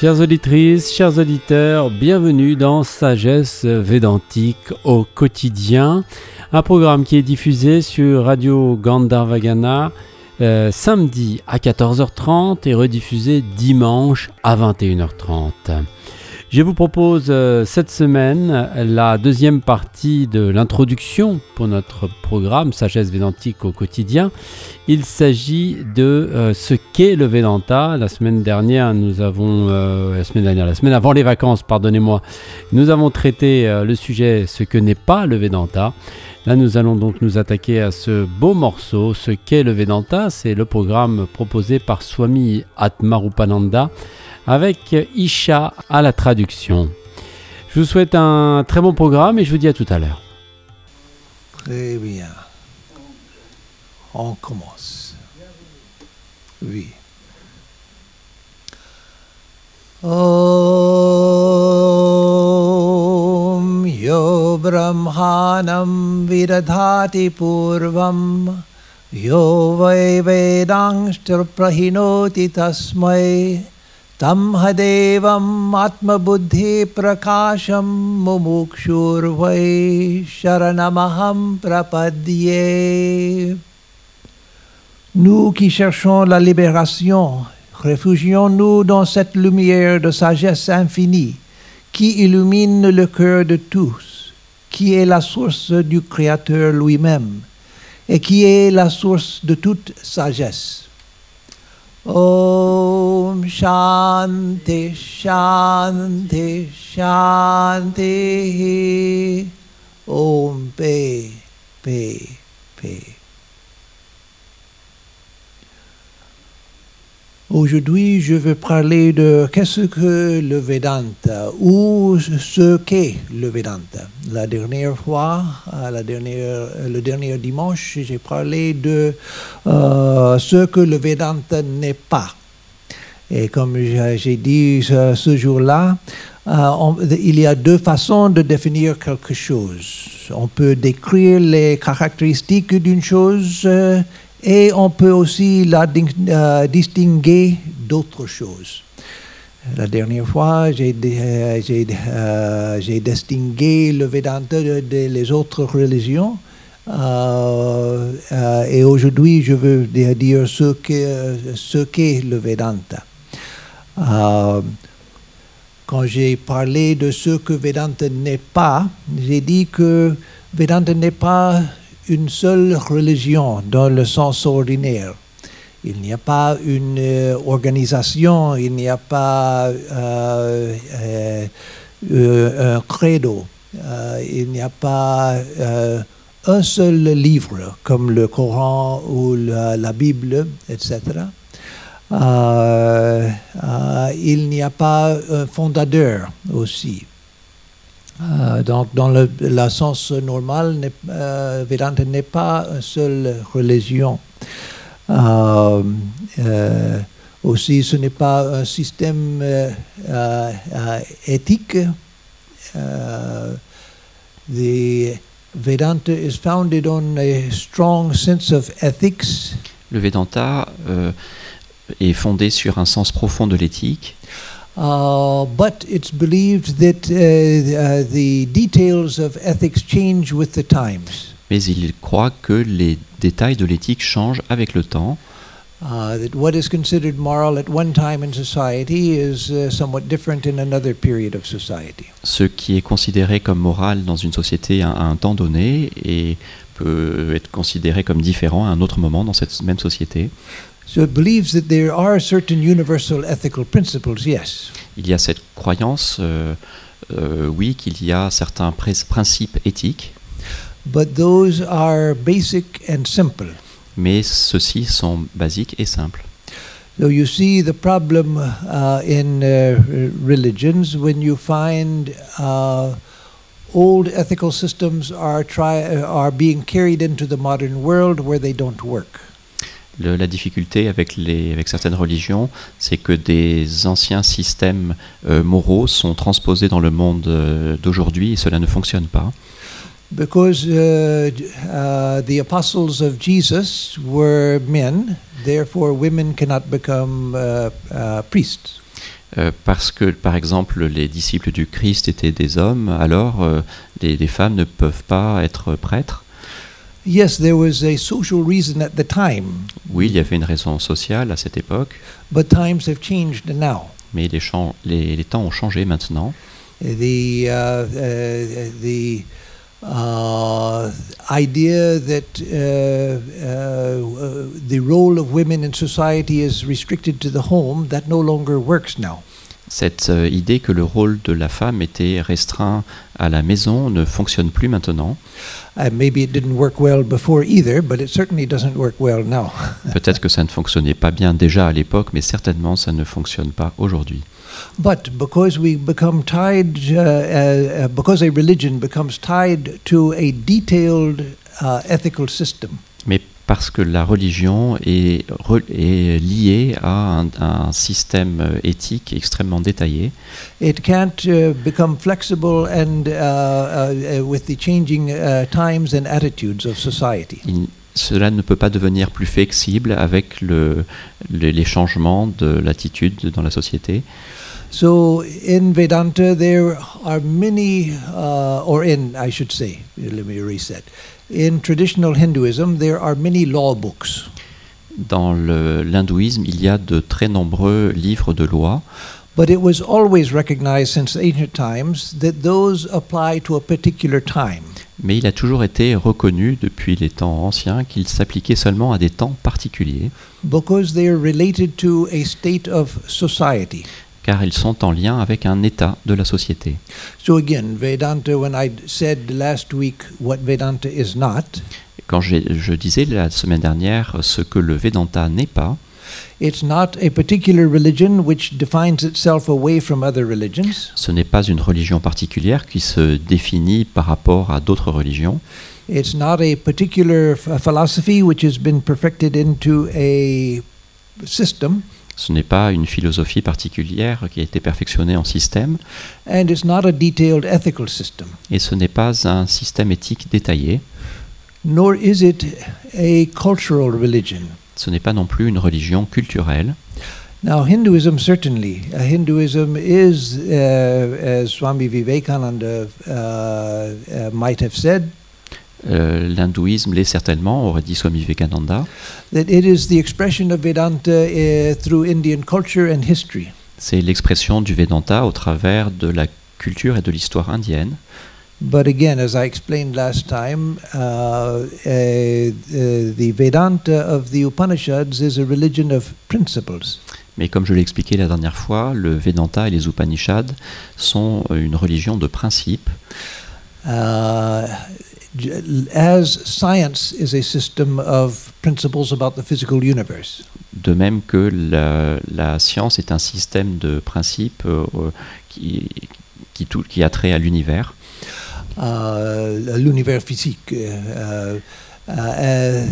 Chères auditrices, chers auditeurs, bienvenue dans Sagesse Védantique au quotidien, un programme qui est diffusé sur Radio Gandharvagana euh, samedi à 14h30 et rediffusé dimanche à 21h30. Je vous propose euh, cette semaine la deuxième partie de l'introduction pour notre programme Sagesse Védantique au quotidien. Il s'agit de euh, ce qu'est le Vedanta. La semaine dernière, nous avons, euh, la semaine dernière, la semaine avant les vacances, pardonnez-moi, nous avons traité le sujet ce que n'est pas le Vedanta. Là, nous allons donc nous attaquer à ce beau morceau, ce qu'est le Vedanta. C'est le programme proposé par Swami Atmarupananda avec Isha à la traduction. Je vous souhaite un très bon programme et je vous dis à tout à l'heure. Très bien. On commence. Oui. Yo Brahmanam Viradhati Purvam Yo Vai Vedangshtra Prahinoti Tasmai तं हदेवम् आत्मबुद्धिप्रकाशं मुमुक्षुर्वै शरणमहं प्रपद्ये Nous qui cherchons la libération, réfugions-nous dans cette lumière de sagesse infinie qui illumine le cœur de tous, qui est la source du Créateur lui-même et qui est la source de toute sagesse. Om Shanti Shanti Shanti. Om Pe Pe Pe Aujourd'hui, je veux parler de qu'est-ce que le Vedanta ou ce qu'est le Vedanta. La dernière fois, le dernier dimanche, j'ai parlé de euh, ce que le Vedanta n'est pas. Et comme j'ai dit ce, jour-là, euh, il y a deux façons de définir quelque chose. On peut décrire les caractéristiques d'une chose et on peut aussi la euh, distinguer d'autres choses. La dernière fois, j'ai euh, euh, distingué le Vedanta des les autres religions. et aujourd'hui, je veux dire ce qu'est le Vedanta. quand j'ai parlé de ce que Vedanta n'est pas, j'ai dit que Vedanta n'est pas une seule religion dans le sens ordinaire. Il n'y a pas une euh, organisation, il n'y a pas euh, euh, un credo, il n'y a pas un seul livre comme le Coran ou la, Bible, etc. il n'y a pas un fondateur aussi. Euh, donc, dans le, sens normal, euh, Vedanta n'est pas une seule religion. Euh, aussi, ce n'est pas un système éthique. the Vedanta is founded on a strong sense of ethics. Le Vedanta est fondé sur un sens profond de l'éthique. Uh, but it's believed that uh, uh, the details of ethics change with the times. Mais il croit que les détails de l'éthique changent avec le temps. Uh, that what is considered moral at one time in society is uh, somewhat different in another period of society. Ce qui est considéré comme moral dans une société à un temps donné et peut être considéré comme différent à un autre moment dans cette même société. So it believes that there are certain universal ethical principles, yes. Il y a cette croyance, euh, euh, oui, qu'il y a certains principes éthiques. But those are basic and simple. Mais ceux-ci sont basiques et simples. So you see the problem uh, in uh, religions when you find uh, old ethical systems are, try, are being carried into the modern world where they don't work la difficulté avec, les, avec certaines religions, c'est que des anciens systèmes euh, moraux sont transposés dans le monde euh, d'aujourd'hui et cela ne fonctionne pas. Because uh, uh, the apostles of Jesus were men, therefore women cannot become uh, priests. Euh, parce que, par exemple, les disciples du Christ étaient des hommes, alors les, les femmes ne peuvent pas être prêtres. Yes, there was a social reason at the time, Oui, il y avait une raison sociale à cette époque, but times have changed now. mais les, les- les temps ont changé maintenant. The uh, uh, the uh, idea that uh, uh, the role of women in society is restricted to the home that no longer works now. Cette euh, idée que le rôle de la femme était restreint à la maison ne fonctionne plus maintenant. Maybe it didn't work well before either, but it certainly doesn't work well now. Peut-être que ça ne fonctionnait pas bien déjà à l'époque, mais certainement ça ne fonctionne pas aujourd'hui. But because we become tied, uh, uh, uh, because a religion becomes tied to a detailed uh, ethical system, Mais parce que la religion est, liée à un, un système euh, éthique extrêmement détaillé, it can't uh, become flexible and with the changing times and attitudes of society. il- cela ne peut pas devenir plus flexible avec le- le- les changements de l'attitude dans la société. So in Vedanta, there are many, uh, or in, I should say, let me reset. In traditional Hinduism, there are many law books. Dans l'hindouisme, il y a de très nombreux livres de loi, But it was always recognized since ancient times that those apply to a particular time. mais il a toujours été reconnu depuis les temps anciens qu'il s'appliquait seulement à des temps particuliers, because they are related to a state of society. Car ils sont en lien avec un état de la société. So again, Vedanta, when I said last week what Vedanta is not, Quand j'ai- je disais la semaine dernière ce que le Vedanta n'est pas, it's not a particular religion which defines itself away from other religions. ce n'est pas une religion particulière qui se définit par rapport à d'autres religions. It's not a particular ph- philosophy which has been perfected into a system. Ce n'est pas une philosophie particulière qui a été perfectionnée en système, And it's not a detailed ethical system. et ce n'est pas un système éthique détaillé. Nor is it a cultural religion. Ce n'est pas non plus une religion culturelle. Now, Hinduism certainly. Uh, Hinduism is, uh, as Swami Vivekananda uh, uh, might have said, Euh, L'hindouisme l'est certainement, aurait dit Swami Vivekananda. that it is the expression of Vedanta through Indian culture and history. C'est l'expression du Vedanta au travers de la culture et de l'histoire indienne. But again, as I explained last time, uh, uh, uh, the Vedanta of the Upanishads is a religion of principles. Mais comme je l'ai expliqué la dernière fois, le Vedanta et les Upanishads sont une religion de principe, Uh, as science is a system of principles about the physical universe. de même que la, la science est un système de principes euh, euh, qui, qui, tout- qui a trait à l'univers. uh, l'univers physique. Uh, uh,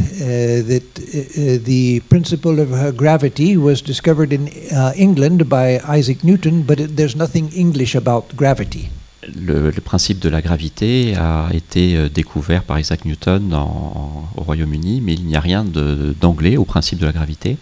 that the principle of gravity was discovered in uh, England by Isaac Newton, but it, there's nothing English about gravity. Le, le principe de la gravité a été euh, découvert par Isaac Newton en- au Royaume-Uni, mais il n'y a rien d'anglais au principe de la gravité.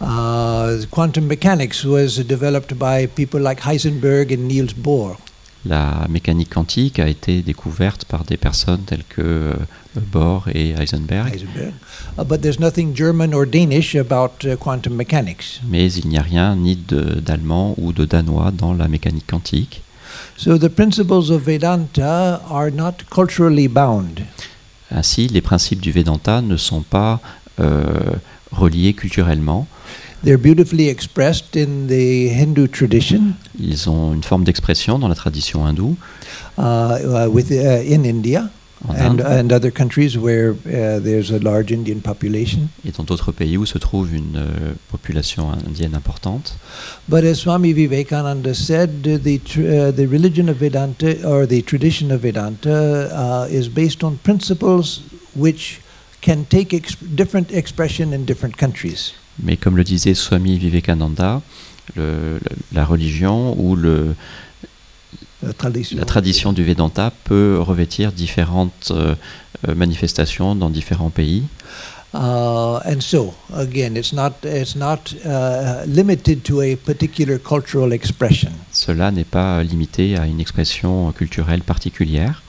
Uh, quantum mechanics was developed by people like Heisenberg and Niels Bohr. La mécanique quantique a été découverte par des personnes telles que euh, Bohr et Heisenberg, Heisenberg. Uh, but there's nothing German or Danish about uh, quantum mechanics. mais il n'y a rien ni d'allemand ou de danois dans la mécanique quantique. So the principles of Vedanta are not culturally bound. Ainsi, les principes du Vedanta ne sont pas euh, reliés culturellement. They're beautifully expressed in the Hindu tradition Ils ont une forme d'expression dans la tradition hindoue, uh, uh, with, uh, in India en and, and other countries where uh, there's a large Indian population. et dans d'autres pays où se trouve une euh, population indienne importante. But as Swami Vivekananda said, the, uh, the religion of Vedanta or the tradition of Vedanta uh, is based on principles which can take ex- different expression in different countries. Mais comme le disait Swami Vivekananda, le- la religion ou le, La tradition. la tradition du Vedanta peut revêtir différentes euh, euh, manifestations dans différents pays. Uh, and so, again, it's not, it's not uh, limited to a particular cultural expression. Cela n'est pas limité à une expression culturelle particulière.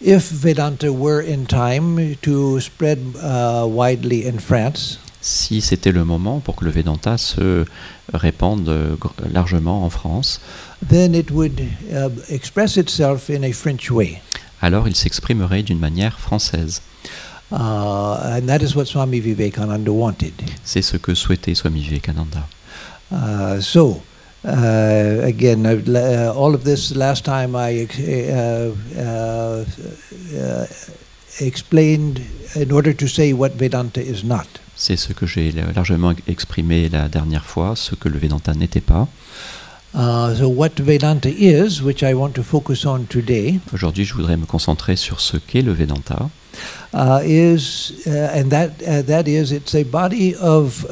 If Vedanta were in time to spread uh, widely in France, Si c'était le moment pour que le Vedanta se répande euh, largement en France, then it would uh, express itself in a French way. alors il s'exprimerait d'une manière française. Uh, and that is what Swami Vivekananda wanted. C'est ce que souhaitait Swami Vivekananda. Uh, so, uh, again, la- uh, all of this last time I uh, uh, uh, explained in order to say what Vedanta is not. C'est ce que j'ai largement exprimé la dernière fois, ce que le Vedanta n'était pas. Uh, so, what Vedanta is, which I want to focus on today, Aujourd'hui, je voudrais me concentrer sur ce qu'est le Vedanta. uh, is, uh, and that that is, it's a body of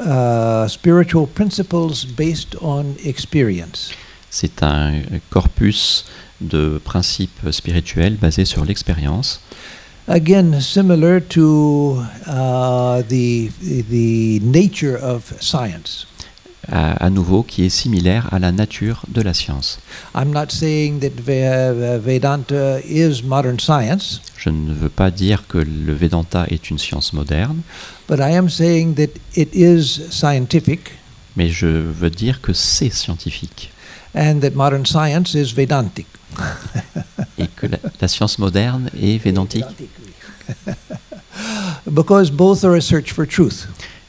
spiritual principles based on experience. C'est un corpus de principes spirituels basés sur l'expérience, Again, similar to uh, the the nature of science. à, nouveau qui est similaire à la nature de la science. I'm not saying that Ve- Vedanta is modern science, Je ne veux pas dire que le Vedanta est une science moderne, but I am saying that it is scientific, mais je veux dire que c'est scientifique and that modern science is Vedantic. Et que la, la science moderne est védantique, because both are a search for truth,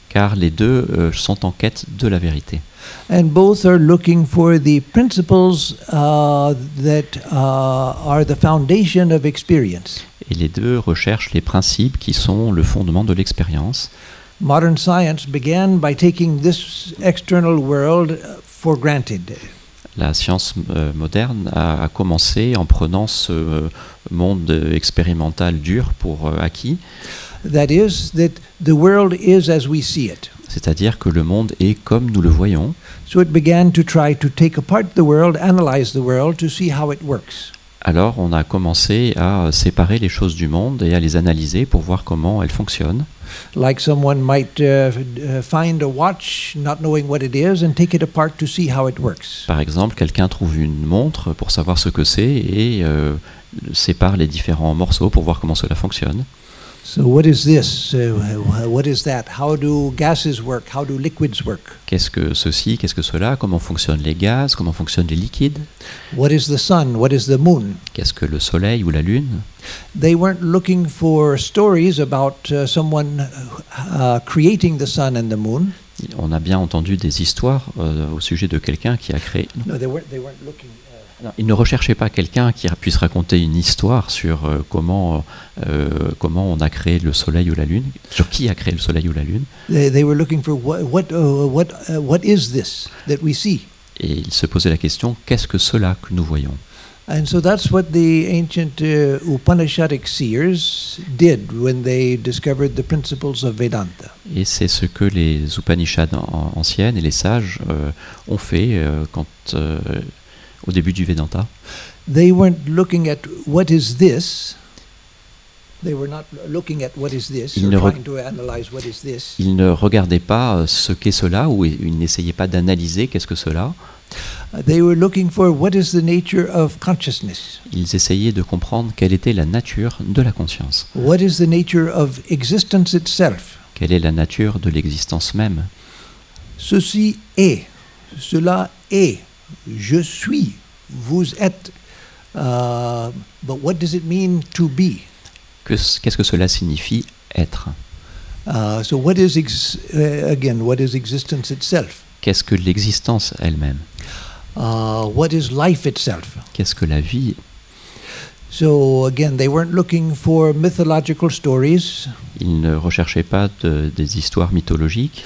car les deux euh, sont en quête de la vérité. and both are looking for the principles uh, that uh, are the foundation of experience. Et les deux recherchent les principes qui sont le fondement de l'expérience. Modern science began by taking this external world for granted. La science euh, moderne a, a commencé en prenant ce euh, monde expérimental dur pour acquis, That is, that the world is as we see it. c'est-à-dire que le monde est comme nous le voyons. So it began to try to take apart the world, analyze the world to see how it works. Alors on a commencé à séparer les choses du monde et à les analyser pour voir comment elles fonctionnent. Like someone might uh, uh, find a watch not knowing what it is and take it apart to see how it works. Par exemple, quelqu'un trouve une montre pour savoir ce que c'est et euh, sépare les différents morceaux pour voir comment cela fonctionne. So what is this? Uh, wh- what is that? How do gases work? How do liquids work? Qu'est-ce que ceci, qu'est-ce que cela, comment fonctionnent les gaz, comment fonctionnent les liquides, What is the sun? What is the moon? qu'est-ce que le soleil ou la lune? They weren't looking for stories about uh, someone uh, creating the sun and the moon. On a bien entendu des histoires euh, au sujet de quelqu'un qui a créé. No, they weren't. They weren't looking. Il ne recherchait pas quelqu'un qui puisse raconter une histoire sur euh, comment, euh, comment on a créé le soleil ou la lune, sur qui a créé le soleil ou la lune. they, they were looking for what what uh, what uh, what is this that we see? Et il se posait la question qu'est-ce que cela que nous voyons? And so that's what the ancient uh, Upanishadic seers did when they discovered the principles of Vedanta. Et c'est ce que les Upanishads an- anciennes et les sages euh, ont fait euh, quand, euh, au début du Vedanta. They weren't looking at what is this. They were not looking at what is this Ils ne. Ils regardaient pas euh, ce qu'est cela ou ils n'essayaient pas d'analyser qu'est-ce que cela. Uh, They were looking for what is the nature of consciousness. Ils essayaient de comprendre quelle était la nature de la conscience, What is the nature of existence itself? quelle est la nature de l'existence même? Ceci est, cela est, je suis, vous êtes. Uh, but what does it mean to be? Que- Qu'est-ce que cela signifie être? Uh, so what is ex- uh, again? What is existence itself? Qu'est-ce que l'existence elle-même? Uh, what is life itself? Qu'est-ce que la vie? So again, they weren't looking for mythological stories. Ils ne recherchaient pas de- des histoires mythologiques.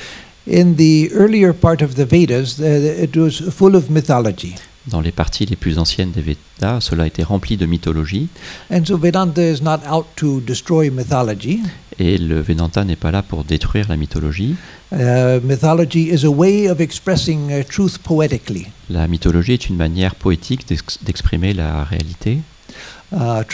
In the earlier part of the Vedas, it was full of mythology, Dans les parties les plus anciennes des Védas, cela était rempli de mythologie. and so Vedanta is not out to destroy mythology. Et le Vedanta n'est pas là pour détruire la mythologie. Uh, mythology is a way of expressing truth poetically. La mythologie est une manière poétique d'ex- d'exprimer la réalité. Les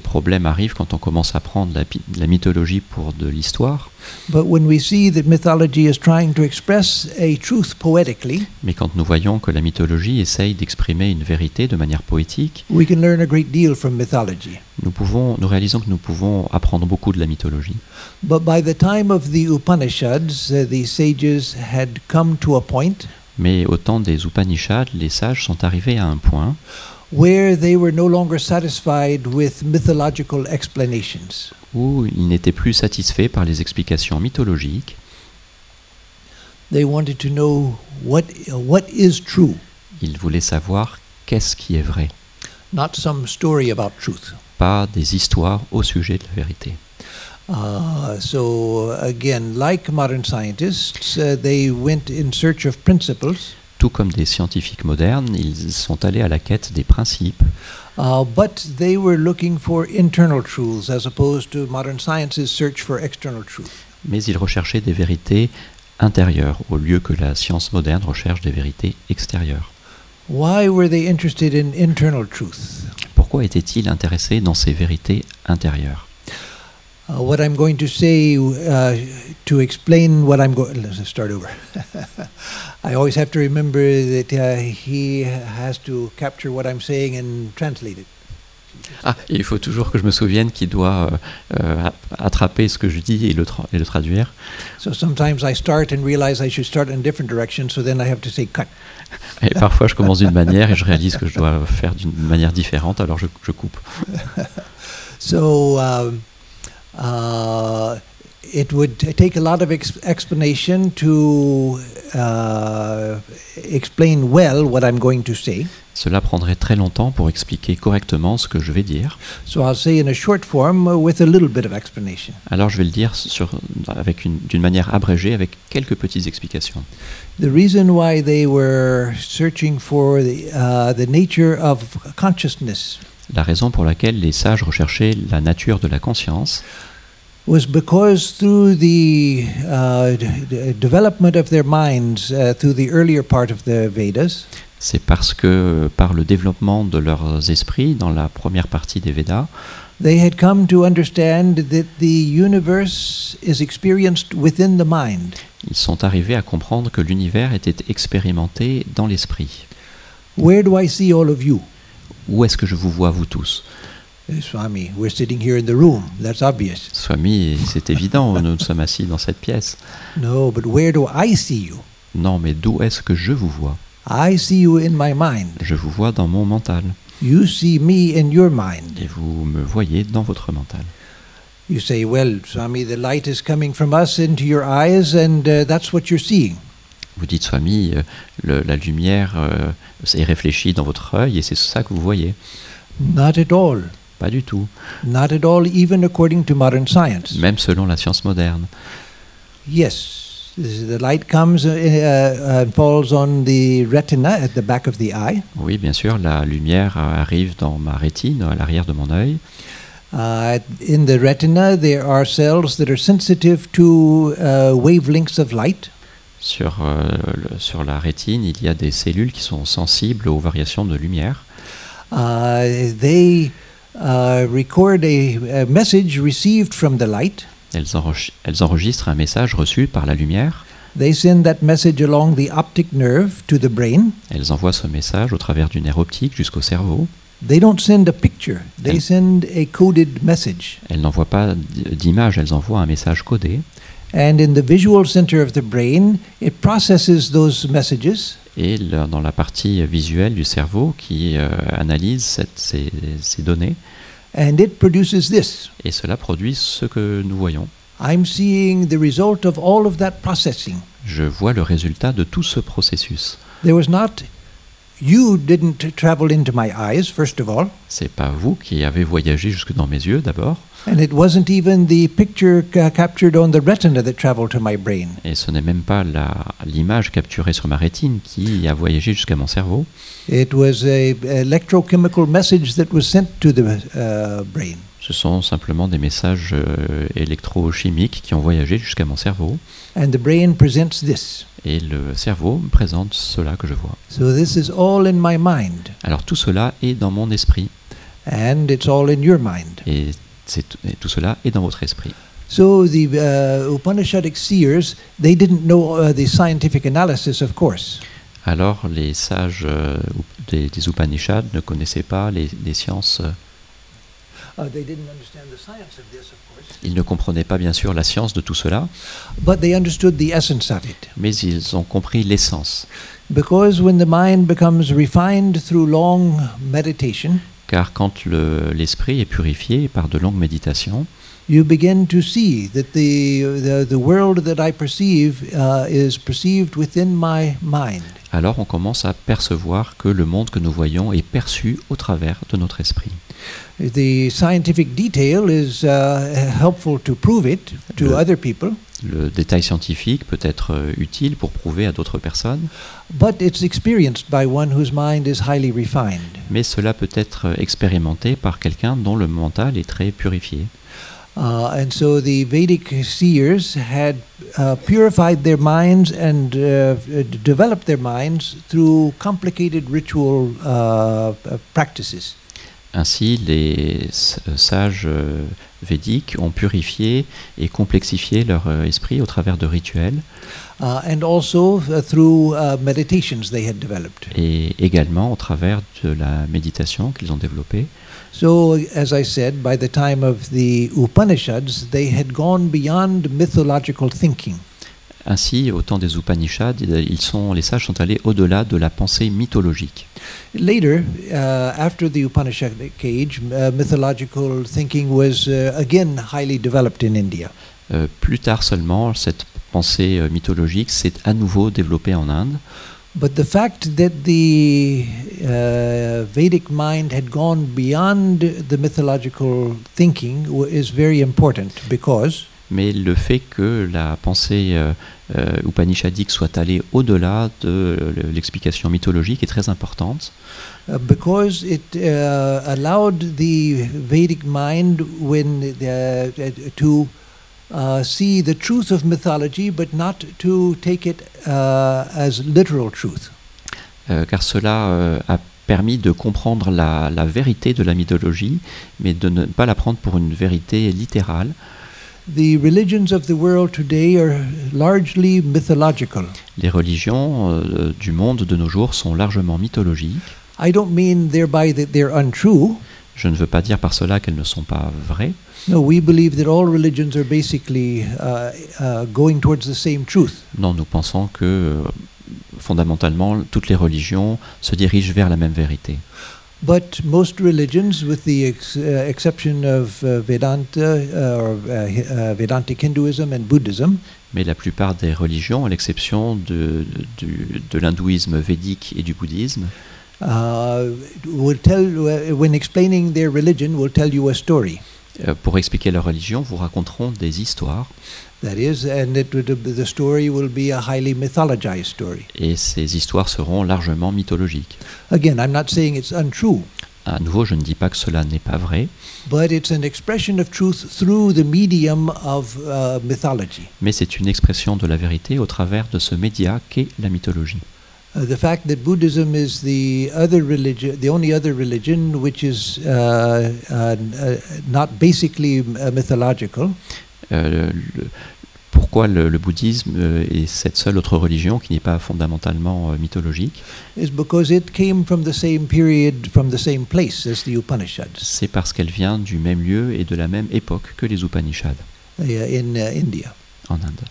problèmes arrivent quand on commence à prendre la, la mythologie pour de l'histoire, but when we see that mythology is trying to express a truth poetically, mais quand nous voyons que la mythologie essaye d'exprimer une vérité de manière poétique, we can learn a great deal from mythology. nous, pouvons, nous réalisons que nous pouvons apprendre beaucoup de la mythologie. But by the time of the Upanishads, uh, the sages had come to a point Mais au temps des Upanishads, les sages sont arrivés à un point where they were no longer satisfied with mythological explanations. où ils n'étaient plus satisfaits par les explications mythologiques. They wanted to know what, what is true, Ils voulaient savoir qu'est-ce qui est vrai, not some story about truth. pas des histoires au sujet de la vérité. Uh, so, again, like modern scientists, uh, they went in search of principles, Tout comme des scientifiques modernes, ils sont allés à la quête des principes, uh, but they were looking for internal truths as opposed to modern science's search for external truth. mais ils recherchaient des vérités intérieures au lieu que la science moderne recherche des vérités extérieures. Why were they interested in internal truth? Pourquoi étaient-ils intéressés dans ces vérités intérieures? Uh, what I'm going to say uh, to explain what I'm going. Let's start over. I always have to remember that uh, he has to capture what I'm saying and translate it. Ah, et il faut toujours que je me souvienne qu'il doit euh, euh, attraper ce que je dis et le, tra- et le traduire. So sometimes I start and realize I should start in a different direction, so then I have to say cut. Et parfois, je commence d'une manière et je réalise que je dois faire d'une manière différente, alors je, je coupe. So um, uh, it would take a lot of ex- explanation to uh, explain well what I'm going to say. Cela prendrait très longtemps pour expliquer correctement ce que je vais dire. So I'll say in a short form uh, with a little bit of explanation. Alors, je vais le dire sur, avec une- d'une manière abrégée, avec quelques petites explications. The reason why they were searching for the, uh, the nature of consciousness La raison pour laquelle les sages recherchaient la nature de la conscience, was because through the uh, development of their minds uh, through the earlier part of the Vedas, c'est parce que par le développement de leurs esprits dans la première partie des Védas, they had come to understand that the universe is experienced within the mind. ils sont arrivés à comprendre que l'univers était expérimenté dans l'esprit. Where do I see all of you? Où est-ce que je vous vois, vous tous? Eh, Swami, we're sitting here in the room. That's obvious. Swami, c'est évident, nous sommes assis dans cette pièce. No, but where do I see you? Non, mais d'où est-ce que je vous vois? I see you in my mind. Je vous vois dans mon mental. You see me in your mind. Et vous me voyez dans votre mental. You say, well, Swami, the light is coming from us into your eyes, and uh, that's what you're seeing. Vous dites, Swami, euh, le- la lumière euh, est réfléchie dans votre œil et c'est ça que vous voyez. Not at all. Pas du tout, Not at all, even according to modern science. même selon la science moderne. Yes, the light comes uh, uh, and falls on the retina at the back of the eye. Oui, bien sûr, la lumière euh, arrive dans ma rétine, à l'arrière de mon œil. Uh, in the retina, there are cells that are sensitive to uh, wavelengths of light. Sur, euh, le- sur la rétine, il y a des cellules qui sont sensibles aux variations de lumière. Uh, they uh, record a, a message received from the light. Elles, enregi- elles enregistrent un message reçu par la lumière. They send that message along the optic nerve to the brain. Elles envoient ce message au travers du nerf optique jusqu'au cerveau. They don't send a picture, they And- send a coded message. Elles n'envoient pas d'image, elles envoient un message codé. And in the visual center of the brain, it processes those messages Et le- dans la partie visuelle du cerveau qui euh, analyse cette- ces, ces données, and it produces this. et cela produit ce que nous voyons. I'm seeing the result of all of that processing. Je vois le résultat de tout ce processus. There was not, you didn't travel into my eyes, first of all, C'est pas vous qui avez voyagé jusque dans mes yeux d'abord, and it wasn't even the picture ca- captured on the retina that traveled to my brain. et ce n'est même pas l'image capturée sur ma rétine qui a voyagé jusqu'à mon cerveau. It was a electrochemical message that was sent to the uh, brain. Ce sont simplement des messages euh, électrochimiques qui ont voyagé jusqu'à mon cerveau. And the brain presents this. Et le cerveau me présente cela que je vois. So this is all in my mind. Alors tout cela est dans mon esprit. And it's all in your mind. Et, et tout cela est dans votre esprit. So the uh, Upanishadic seers, they didn't know uh, the scientific analysis, of course. Alors les sages euh, des, des Upanishads ne connaissaient pas les, les sciences. euh, Ils ne comprenaient pas bien sûr la science de tout cela, But they understood the essence of it. mais ils ont compris l'essence. Because when the mind becomes refined through long meditation, Car quand le- l'esprit est purifié par de longues méditations, you begin to see that the, the, the world that I perceive uh, is perceived within my mind. alors on commence à percevoir que le monde que nous voyons est perçu au travers de notre esprit. The scientific detail is uh, helpful to prove it to Le- other people, Le détail scientifique peut être euh, utile pour prouver à d'autres personnes, but it's experienced by one whose mind is highly refined. mais cela peut être euh, expérimenté par quelqu'un dont le mental est très purifié. Uh, and so the Vedic seers had uh, purified their minds and uh, uh, developed their minds through complicated ritual uh, uh, practices. Ainsi, les s- sages euh, védiques ont purifié et complexifié leur euh, esprit au travers de rituels Uh, and also through uh, meditations they had developed. et également au travers de la méditation qu'ils ont développée. So, as I said, by the time of the Upanishads, they had gone beyond mythological thinking. Ainsi, au temps des Upanishads, ils sont, les sages sont allés au-delà de la pensée mythologique. Later, uh, after the Upanishadic age, uh, mythological thinking was uh, again highly developed in India. Euh, plus tard seulement, cette pensée euh, mythologique s'est à nouveau développée en Inde. But the fact that the uh, Vedic mind had gone beyond the mythological thinking is very important because Mais le fait que la pensée euh, euh, upanishadique soit allée au-delà de l'explication mythologique est très importante, uh, because it uh, allowed the Vedic mind when the, uh, to uh, see the truth of mythology, but not to take it uh, as literal truth. euh, car cela euh, a permis de comprendre la, la vérité de la mythologie, mais de ne pas la prendre pour une vérité littérale. The religions of the world today are largely mythological. Les religions euh, du monde de nos jours sont largement mythologiques. I don't mean thereby that they're untrue. Je ne veux pas dire par cela qu'elles ne sont pas vraies. No, we believe that all religions are basically uh, uh, going towards the same truth. Non, nous pensons que euh, fondamentalement toutes les religions se dirigent vers la même vérité. But most religions, with the ex- uh, exception of uh, Vedanta uh, or uh, Hi- uh, Vedantic Hinduism and Buddhism, Mais la plupart des religions, à l'exception de, de l'hindouisme védique et du bouddhisme, will tell uh, when explaining their religion will tell you a story. euh, pour expliquer leur religion, vous raconteront des histoires. That is, and it would, the story will be a highly mythologized story. Et ces histoires seront largement mythologiques. Again, I'm not saying it's untrue, À nouveau, je ne dis pas que cela n'est pas vrai, but it's an expression of truth through the medium of uh, mythology. mais c'est une expression de la vérité au travers de ce média qu'est la mythologie. Uh, the fact that Buddhism is the other religion, the only other religion which is uh, uh, uh, not basically uh, mythological, Euh, le- pourquoi le, le bouddhisme euh, est cette seule autre religion qui n'est pas fondamentalement euh, mythologique? Is because it came from the same period, from the same place as the Upanishads C'est parce qu'elle vient du même lieu et de la même époque que les Upanishads uh, in uh, India. en Inde.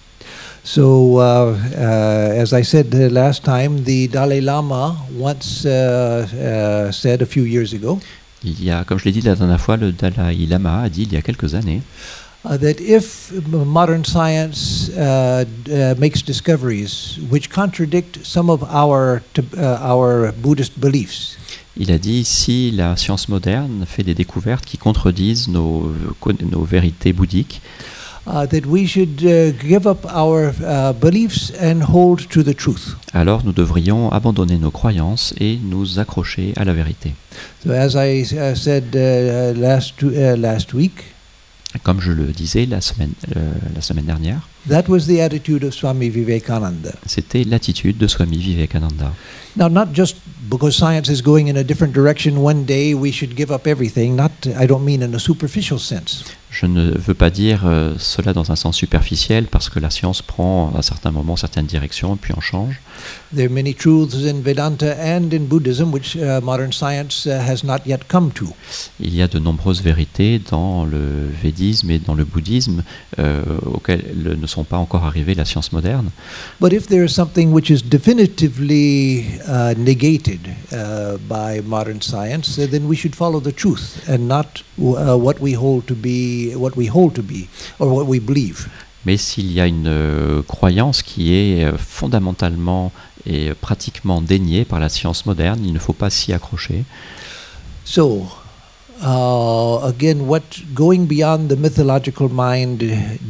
So, uh, uh, as I said last time, the Dalai Lama once uh, uh, said a few years ago Il y a, comme je l'ai dit la dernière fois, le Dalai Lama a dit il y a quelques années uh, that if modern science uh, uh, makes discoveries which contradict some of our uh, our Buddhist beliefs, Il a dit si la science moderne fait des découvertes qui contredisent nos, nos vérités bouddhiques, that we should give up our beliefs and hold to the truth. alors nous devrions abandonner nos croyances et nous accrocher à la vérité. So, as I uh, said uh, last uh, last week, Comme je le disais la semaine, euh, la semaine dernière, that was the attitude of Swami Vivekananda. c'était l'attitude de Swami Vivekananda. Now, not just because science is going in a different direction one day, we should give up everything. Not, I don't mean in a superficial sense. Je ne veux pas dire euh, cela dans un sens superficiel parce que la science prend à certains moments certaines directions et puis en change. There are many truths in Vedanta and in Buddhism which uh, modern science uh, has not yet come to. Il y a de nombreuses vérités dans le védisme et dans le bouddhisme euh, auxquelles ne sont pas encore arrivées la science moderne. But if there is something which is definitively uh, negated uh, by modern science, uh, then we should follow the truth and not uh, what we hold to be what we hold to be or what we believe. Mais s'il y a une euh, croyance qui est euh, fondamentalement et pratiquement déniée par la science moderne, il ne faut pas s'y accrocher. So, uh, again, what going beyond the mythological mind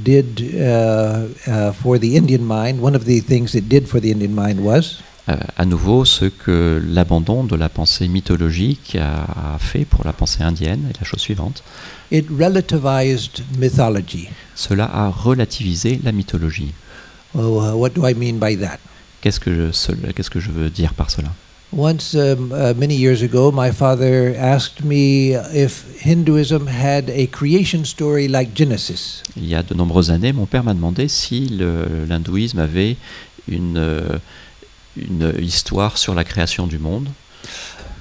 did uh, uh, for the Indian mind, one of the things it did for the Indian mind was à nouveau, ce que l'abandon de la pensée mythologique a, a fait pour la pensée indienne est la chose suivante. it relativized mythology. Cela a relativisé la mythologie. Oh, what do I mean by that? Qu'est-ce que je, cela- qu'est-ce que je veux dire par cela? Once, um, uh, many years ago, my father asked me if Hinduism had a creation story like Genesis. Il y a de nombreuses années, mon père m'a demandé si l'hindouisme avait une, euh, une histoire sur la création du monde,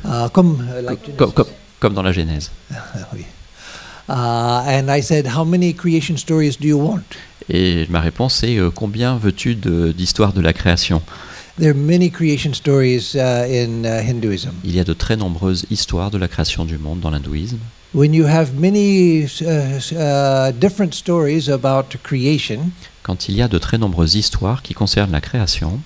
Uh, comme, uh, like co- Genesis. co- comme dans la Genèse. Oui. Uh, and I said, How many creation stories do you want? Et ma réponse est euh, combien veux-tu d'histoires de la création? There are many creation stories uh, in uh, Hinduism. Il y a de très nombreuses histoires de la création du monde dans l'hindouisme. When you have many uh, s- different stories about creation, Quand il y a de très nombreuses histoires qui concernent la création,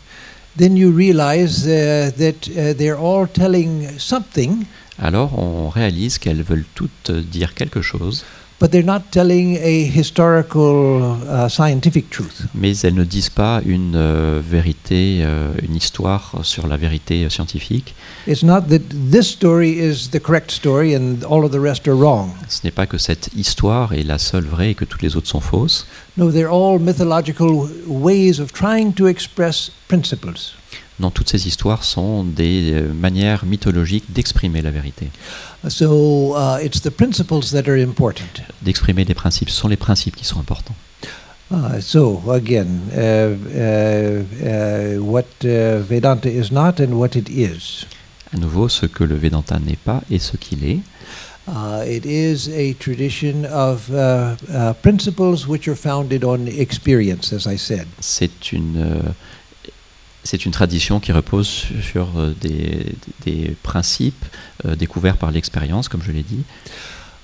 then you realize uh, that uh, they're all telling something, alors on réalise qu'elles veulent toutes dire quelque chose, but they're not telling a historical, uh, scientific truth. mais elles ne disent pas une euh, vérité, euh, une histoire sur la vérité scientifique. It's not that this story is the correct story and all of the rest are wrong. Ce n'est pas que cette histoire est la seule vraie et que toutes les autres sont fausses. No, they're all mythological ways of trying to express principles. Non, toutes ces histoires sont des euh, manières mythologiques d'exprimer la vérité, So uh, it's the principles that are important. d'exprimer les principes. Ce sont les principes qui sont importants. Uh, so again, uh, uh, uh, what uh, Vedanta is not and what it is. À nouveau, ce que le Vedanta n'est pas et ce qu'il est. Uh, it is a tradition of uh, uh, principles which are founded on experience, as I said. C'est une, euh, c'est une tradition qui repose sur euh, des, des principes euh, découverts par l'expérience, comme je l'ai dit.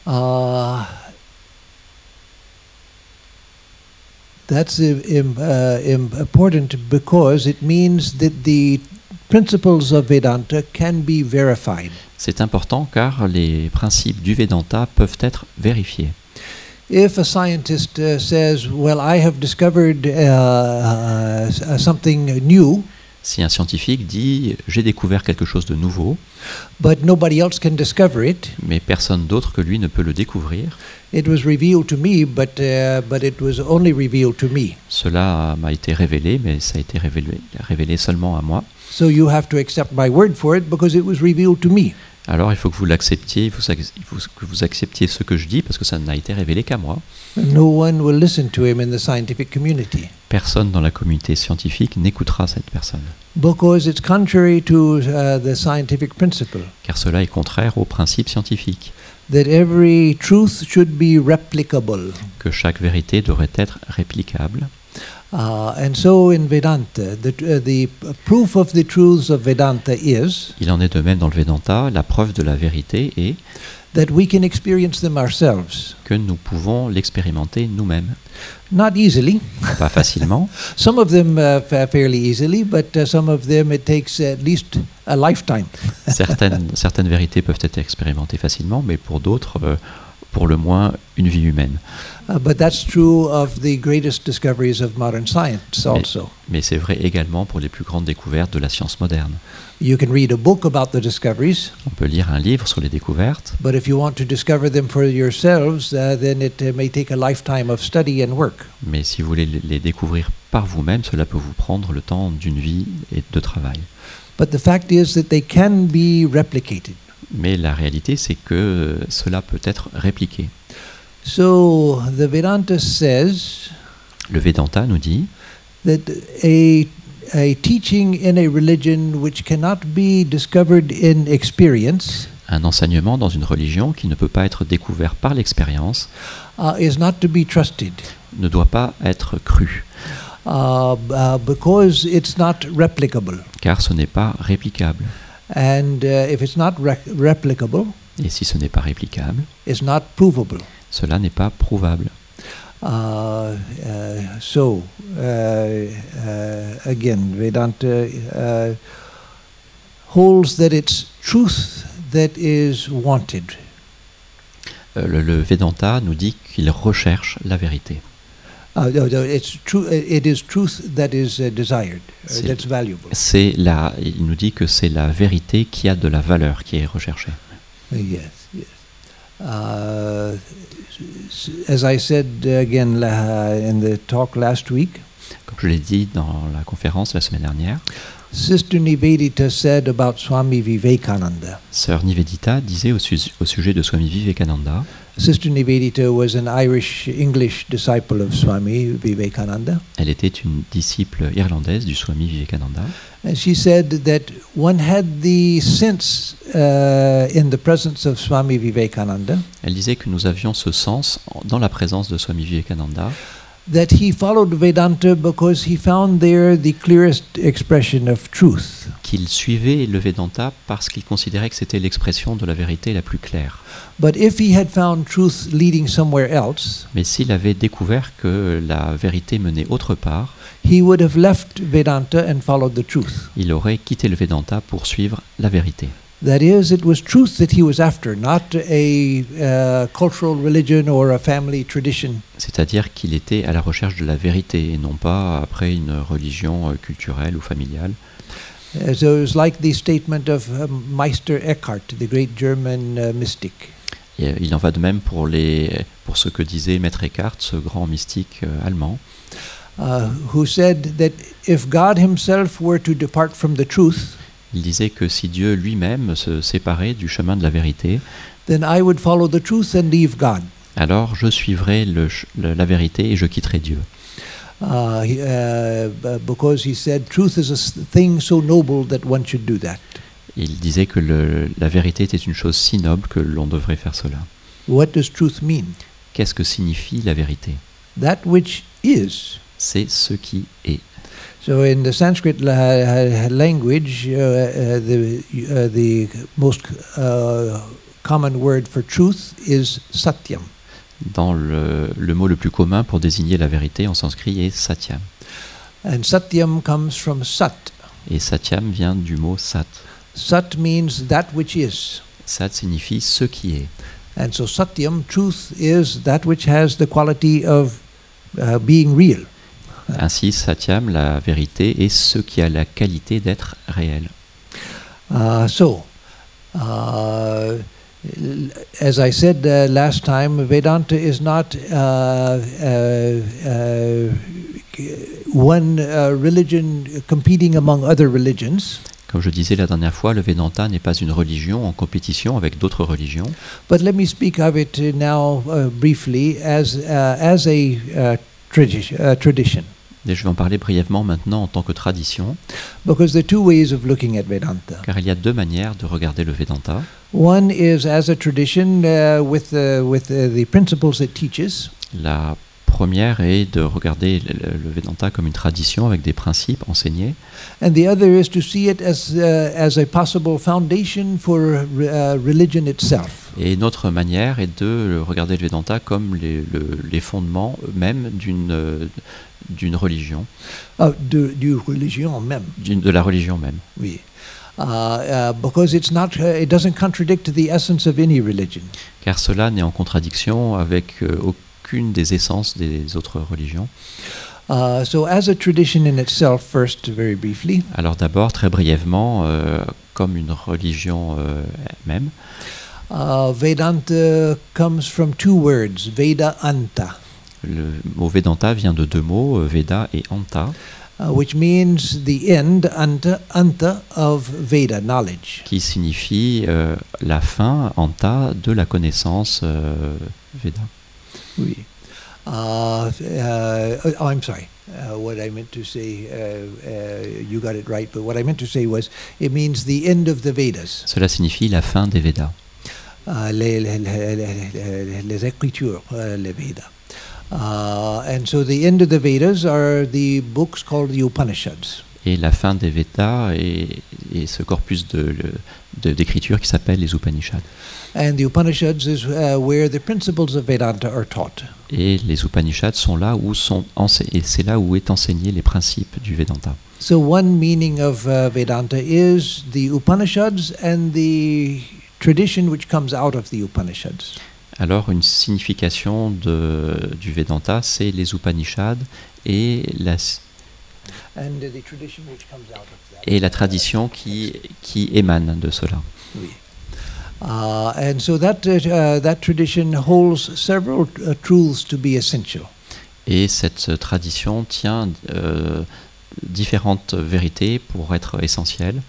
Uh, that's uh, uh, im- important because it means that the principles of Vedanta can be verified. C'est important car les principes du Vedanta peuvent être vérifiés. If a scientist uh, says, "Well, I have discovered uh, uh, something new," Si un scientifique dit j'ai découvert quelque chose de nouveau, but nobody else can discover it, mais personne d'autre que lui ne peut le découvrir, it was revealed to me, but but it was only revealed to me. cela m'a été révélé, mais ça a été révélé, révélé seulement à moi. So you have to accept my word for it because it was revealed to me. Alors il faut que vous l'acceptiez, il faut, que vous acceptiez ce que je dis parce que ça n'a été révélé qu'à moi. No one will listen to him in the scientific community Personne dans la communauté scientifique n'écoutera cette personne, because it's contrary to uh, the scientific principle car cela est contraire au principe scientifique, that every truth should be replicable. que chaque vérité devrait être réplicable. Il en est de même dans le Vedanta, la preuve de la vérité est that we can experience them ourselves. que nous pouvons l'expérimenter nous-mêmes. Not easily. Pas facilement, Some of them uh, fa- fairly easily, but uh, some of them it takes at least a lifetime. certaines, certaines vérités peuvent être expérimentées facilement, mais pour d'autres, euh, pour le moins une vie humaine. Uh, but that's true of the greatest discoveries of modern science also. Mais c'est vrai également pour les plus grandes découvertes de la science moderne. You can read a book about the discoveries, On peut lire un livre sur les découvertes, but if you want to discover them for yourselves, uh, then it uh, may take a lifetime of study and work. mais si vous voulez les découvrir par vous-même, cela peut vous prendre le temps d'une vie et de travail. But the fact is that they can be replicated. Mais la réalité, c'est que cela peut être répliqué. So the Vedanta says Le Vedanta nous dit that a, a teaching in a religion which cannot be discovered in experience un enseignement dans une religion qui ne peut pas être découvert par l'expérience uh, is not to be trusted ne doit pas être cru, uh, uh, because it's not replicable. car ce n'est pas réplicable. And uh, if it's not replicable, Et si ce n'est pas réplicable, it's not provable. cela n'est pas prouvable. Uh, uh, so, uh, uh, again, Vedanta uh, holds that it's truth that is wanted. Euh, Le, le Vedanta nous dit qu'il recherche la vérité. C'est- that's valuable. C'est la, il nous dit que c'est la vérité qui a de la valeur qui est recherchée. Uh, Yes, yes. Uh, as I said uh, again la- in the talk last week, Comme je l'ai dit dans la conférence la semaine dernière, Sister Nivedita said about Swami Vivekananda. Sœur Nivedita disait au, su- au sujet de Swami Vivekananda, Sister Nivedita was an Irish English disciple of Swami Vivekananda. elle était une disciple irlandaise du Swami Vivekananda, And she said that one had the sense uh, in the presence of Swami Vivekananda. Elle disait que nous avions ce sens en- dans la présence de Swami Vivekananda, that he followed Vedanta because he found there the clearest expression of truth. qu'il suivait le Vedanta parce qu'il considérait que c'était l'expression de la vérité la plus claire. But if he had found truth leading somewhere else, Mais s'il avait découvert que la vérité menait autre part, he would have left Vedanta and followed the truth. il aurait quitté le Vedanta pour suivre la vérité. That is, it was truth that he was after, not a uh, cultural religion or a family tradition. C'est-à-dire qu'il était à la recherche de la vérité et non pas après une religion euh, culturelle ou familiale. Uh, so it was like the statement of um, Meister Eckhart, the great German uh, mystic. Et, euh, il en va de même pour, les, pour ce que disait Maître Eckhart, ce grand mystique euh, allemand, uh, who said that if God Himself were to depart from the truth, Il disait que si Dieu lui-même se séparait du chemin de la vérité, then I would follow the truth and leave God. alors je suivrai le la vérité et je quitterai Dieu. Uh, he, uh, b- because he said truth is a s- thing so noble that one should do that. Il disait que le- la vérité était une chose si noble que l'on devrait faire cela. What does truth mean? Qu'est-ce que signifie la vérité? That which is. C'est ce qui est. So in the Sanskrit la- language, uh, uh, the, uh, the most uh, common word for truth is satyam. Dans le, le mot le plus commun pour désigner la vérité en sanskrit est satyam. And satyam comes from sat. Et satyam vient du mot sat. Sat means that which is. Sat signifie ce qui est. And so satyam, truth, is that which has the quality of uh, being real. Ainsi, satyam, la vérité, est ce qui a la qualité d'être réel. Uh, so, uh, as I said uh, last time, Vedanta is not uh, uh, uh, one religion competing among other religions, Comme je disais la dernière fois, le Vedanta n'est pas une religion en compétition avec d'autres religions, but let me speak of it now uh, briefly as, uh, as a tradi- tradition. Et je vais en parler brièvement maintenant en tant que tradition, Because there are two ways of looking at Vedanta. car il y a deux manières de regarder le Vedanta. One is as a tradition uh, with, with the principles it teaches, La première est de regarder le, le Vedanta comme une tradition avec des principes enseignés, and the other is to see it as, uh, as a possible foundation for uh, religion itself. et une autre manière est de regarder le Vedanta comme les, le- les fondements même d'une d'une religion, Uh, de, du religion même, de la religion même. oui. uh, uh, because it's not, uh, it doesn't contradict the essence of any religion. car cela n'est en contradiction avec euh, aucune des essences des autres religions. So, as a tradition in itself, first, very briefly, Alors d'abord, très brièvement, euh, comme une religion euh, même, Vedanta comes from two words, Veda Anta, le mot Vedanta vient de deux mots, euh, Veda et Anta, uh, which means the end, Anta, Anta of Veda knowledge. qui signifie euh, la fin, Anta, de la connaissance euh, Veda. Oui. Uh, uh, oh, I'm sorry. Uh, what I meant to say, uh, uh, you got it right, but what I meant to say was it means the end of the Vedas, Cela signifie la fin des Védas. uh, les, les, les, les- écritures, uh, les Vedas. Uh, and so the end of the Vedas are the books called the Upanishads. Et la fin des Védas est, est ce corpus de, d'écriture qui s'appelle les Upanishads. And the Upanishads is uh, where the principles of Vedanta are taught. Et les Upanishads sont là où sont et c'est là où est enseigné les principes du Vedanta. So one meaning of uh, Vedanta is the Upanishads and the tradition which comes out of the Upanishads. Alors une signification de, du Vedanta, c'est les Upanishads et la, et la tradition qui, qui émane de cela. Oui. Uh, and so that, uh, that tradition holds several uh, truths to be essential. Et cette tradition tient euh, différentes vérités pour être essentielles.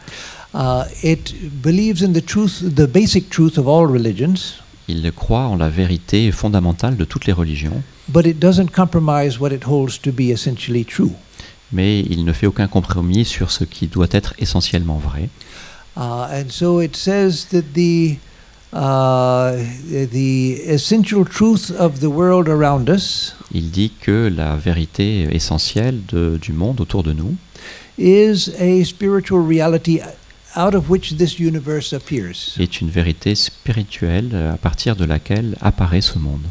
Uh, it believes in the truth, the basic truth of all religions, Il croit en la vérité fondamentale de toutes les religions, but it doesn't compromise what it holds to be essentially true. mais il ne fait aucun compromis sur ce qui doit être essentiellement vrai. Uh, and so it says that the, uh, the essential truth of the world around us Il dit que la vérité essentielle de- du monde autour de nous is a spiritual reality out of which this universe appears. est une vérité spirituelle euh, à partir de laquelle apparaît ce monde.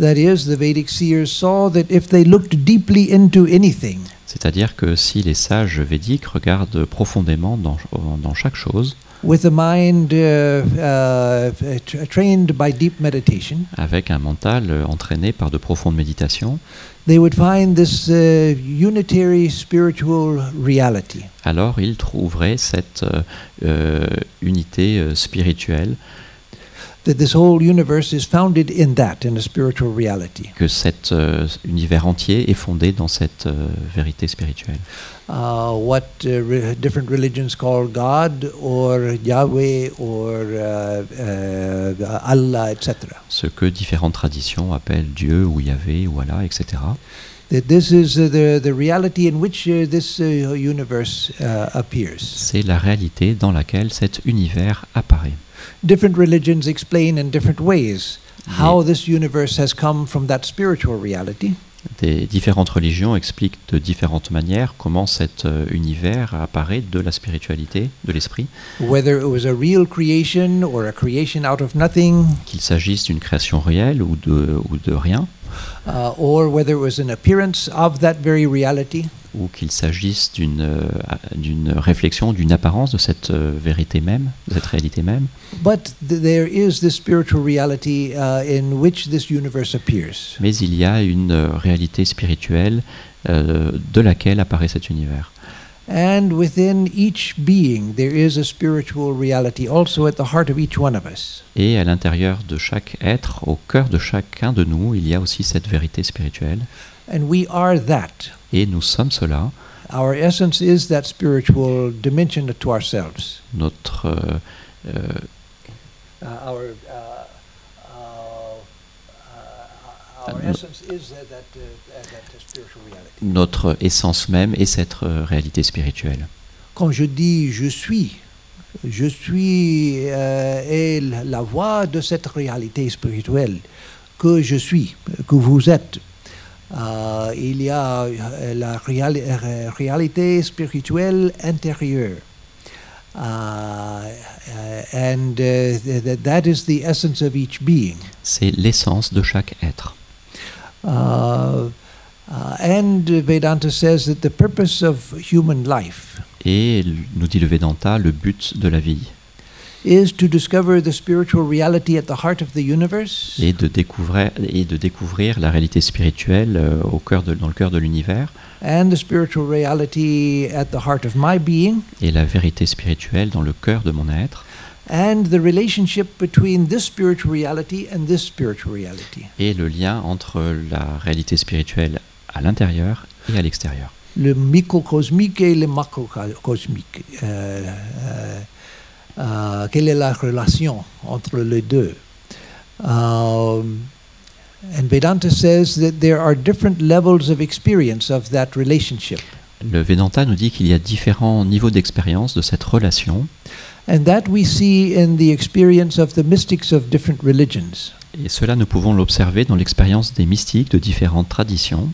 That is, the Vedic seers saw that if they looked deeply into anything, C'est-à-dire que si les sages védiques regardent profondément dans, dans chaque chose, with a mind uh, uh, tra- trained by deep meditation, avec un mental euh, entraîné par de profondes méditations, they would find this uh, unitary spiritual reality. alors ils trouveraient cette euh, euh, unité spirituelle, That this whole universe is founded in that, in a spiritual reality. que cet euh, univers entier est fondé dans cette euh, vérité spirituelle. Uh, what uh, re- different religions call God or Yahweh or uh, uh, Allah, etc. Ce que différentes traditions appellent Dieu ou Yahvé ou Allah, etc. That this is uh, the, the reality in which uh, this uh, universe uh, appears. C'est la réalité dans laquelle cet univers apparaît. Different religions explain in different ways how this universe has come from that spiritual reality. Des différentes religions expliquent de différentes manières comment cet euh, univers apparaît de la spiritualité, de l'esprit, Whether it was a real creation or a creation out of nothing, qu'il s'agisse d'une création réelle ou de, ou de rien, uh, or whether it was an appearance of that very reality. Ou qu'il s'agisse d'une euh, d'une réflexion, d'une apparence de cette euh, vérité même, de cette réalité même. But th- there is this spiritual reality uh, in which this universe appears. Mais il y a une euh, réalité spirituelle euh, de laquelle apparaît cet univers. And within each being, there is a spiritual reality also at the heart of each one of us. Et à l'intérieur de chaque être, au cœur de chacun de nous, il y a aussi cette vérité spirituelle. And we are that. Et nous sommes cela. Our essence is that spiritual dimension to ourselves. Notre, euh, euh, uh, our Uh, no- essence is that, that, uh, that spiritual reality. Notre essence même est cette euh, réalité spirituelle. Quand je dis je suis, je suis euh, est la voix de cette réalité spirituelle que je suis, que vous êtes. Euh, il y a euh, la réali- réalité spirituelle intérieure. Uh, uh, and uh, th- th- that is the essence of each being. C'est l'essence de chaque être. Uh, uh, and Vedanta says that the purpose of human life Et nous dit le Vedanta, le but de la vie. is to discover the spiritual reality at the heart of the universe est de découvrir, et de découvrir la réalité spirituelle euh, au cœur de, dans le cœur de l'univers. and the spiritual reality at the heart of my being et la vérité spirituelle dans le cœur de mon être and the relationship between this spiritual reality and this spiritual reality. et le lien entre la réalité spirituelle à l'intérieur et à l'extérieur. Le microcosmique et le macrocosmique. Euh, euh, euh, quelle est la relation entre les deux? Um, and Vedanta says that there are different levels of experience of that relationship. Le Vedanta nous dit qu'il y a différents niveaux d'expérience de cette relation And that we see in the experience of the mystics of different religions. et cela nous pouvons l'observer dans l'expérience des mystiques de différentes traditions.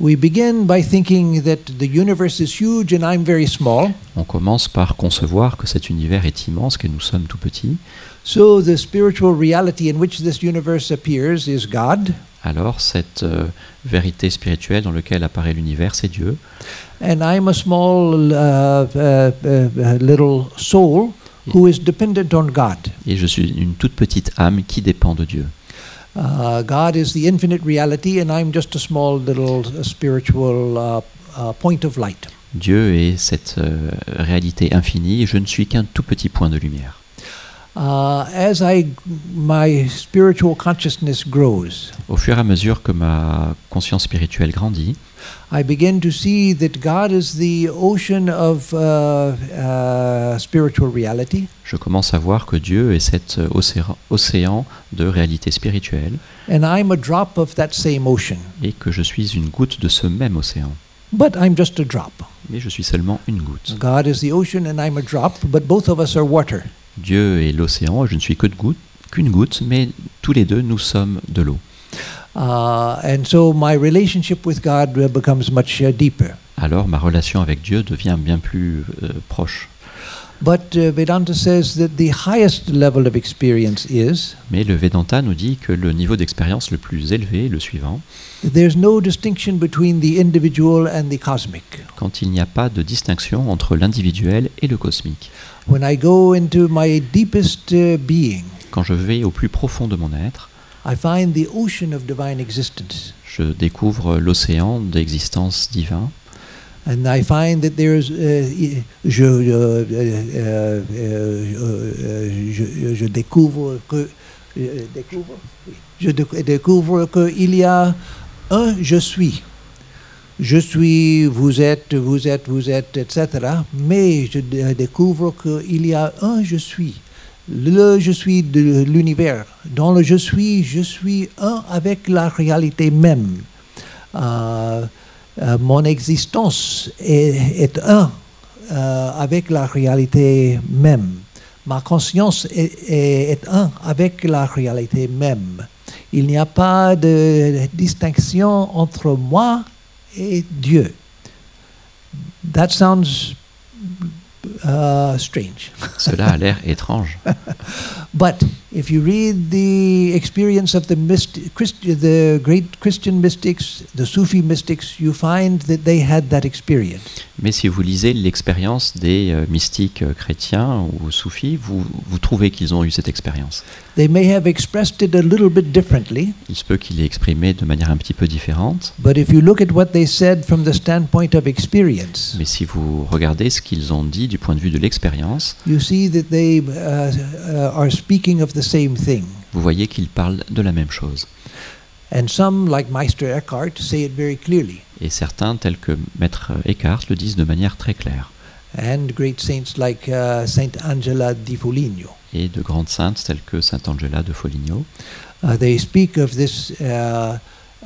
We begin by thinking that the universe is huge and I'm very small. On commence par concevoir que cet univers est immense, que nous sommes tout petits. So the spiritual reality in which this universe appears is God, Alors cette euh, vérité spirituelle dans laquelle apparaît l'univers, c'est Dieu. and I'm a small uh, uh, uh, little soul who is dependent on God. Et je suis une toute petite âme qui dépend de Dieu. Uh, God is the infinite reality, and I'm just a small little spiritual point of light. Dieu est cette euh, réalité infinie et je ne suis qu'un tout petit point de lumière. Uh, as I, my spiritual consciousness grows, Au fur et à mesure que ma conscience spirituelle grandit, I begin to see that God is the ocean of uh, uh, spiritual reality, je commence à voir que Dieu est cet euh, océan, océan de réalité spirituelle and I'm a drop of that same ocean. et que je suis une goutte de ce même océan. But I'm just a drop. Mais je suis seulement une goutte. God is the ocean, and I'm a drop, but both of us are water. Dieu est l'océan et je ne suis que de goutte, qu'une goutte, mais tous les deux nous sommes de l'eau. Uh, and so my relationship with God uh, becomes much deeper. Alors ma relation avec Dieu devient bien plus euh, proche. But uh, Vedanta says that the highest level of experience is Mais le Vedanta nous dit que le niveau d'expérience le plus élevé est le suivant, there's no distinction between the individual and the cosmic. quand il n'y a pas de distinction entre l'individuel et le cosmique. When I go into my deepest uh, being, Quand je vais au plus profond de mon être, I find the ocean of divine existence. je découvre l'océan d'existence divin And I find that there's, uh, je, euh, euh, euh, euh, je, je découvre que, découvre, je déc- découvre qu'il y a un je suis. Je suis, vous êtes, vous êtes, vous êtes, etc. Mais je dé- découvre qu'il y a un je suis. Le je suis de l'univers. Dans le je suis, je suis un avec la réalité même. Euh, euh, mon existence est, un euh, avec la réalité même. Ma conscience est un avec la réalité même. Il n'y a pas de distinction entre moi et Dieu. That sounds uh, strange. Cela a l'air étrange. But if you read the experience of the, myst- Christ- the great Christian mystics, the Sufi mystics, you find that they had that experience. Mais si vous lisez l'expérience des euh, mystiques euh, chrétiens ou soufis, vous, vous trouvez qu'ils ont eu cette expérience. They may have expressed it a little bit differently, Il se peut qu'il l'ait exprimé de manière un petit peu différente, but if you look at what they said from the standpoint of experience, mais si vous regardez ce qu'ils ont dit du point de vue de l'expérience, you see that they uh, uh, are speaking of the same thing. vous voyez qu'ils parlent de la même chose. And some, like Meister Eckhart, say it very clearly. Et certains, tels que Maître Eckhart, le disent de manière très claire. And great saints like uh, Saint Angela di Foligno. Et de grandes saintes telles que Sainte Angela de Foligno, Uh, they speak of this uh,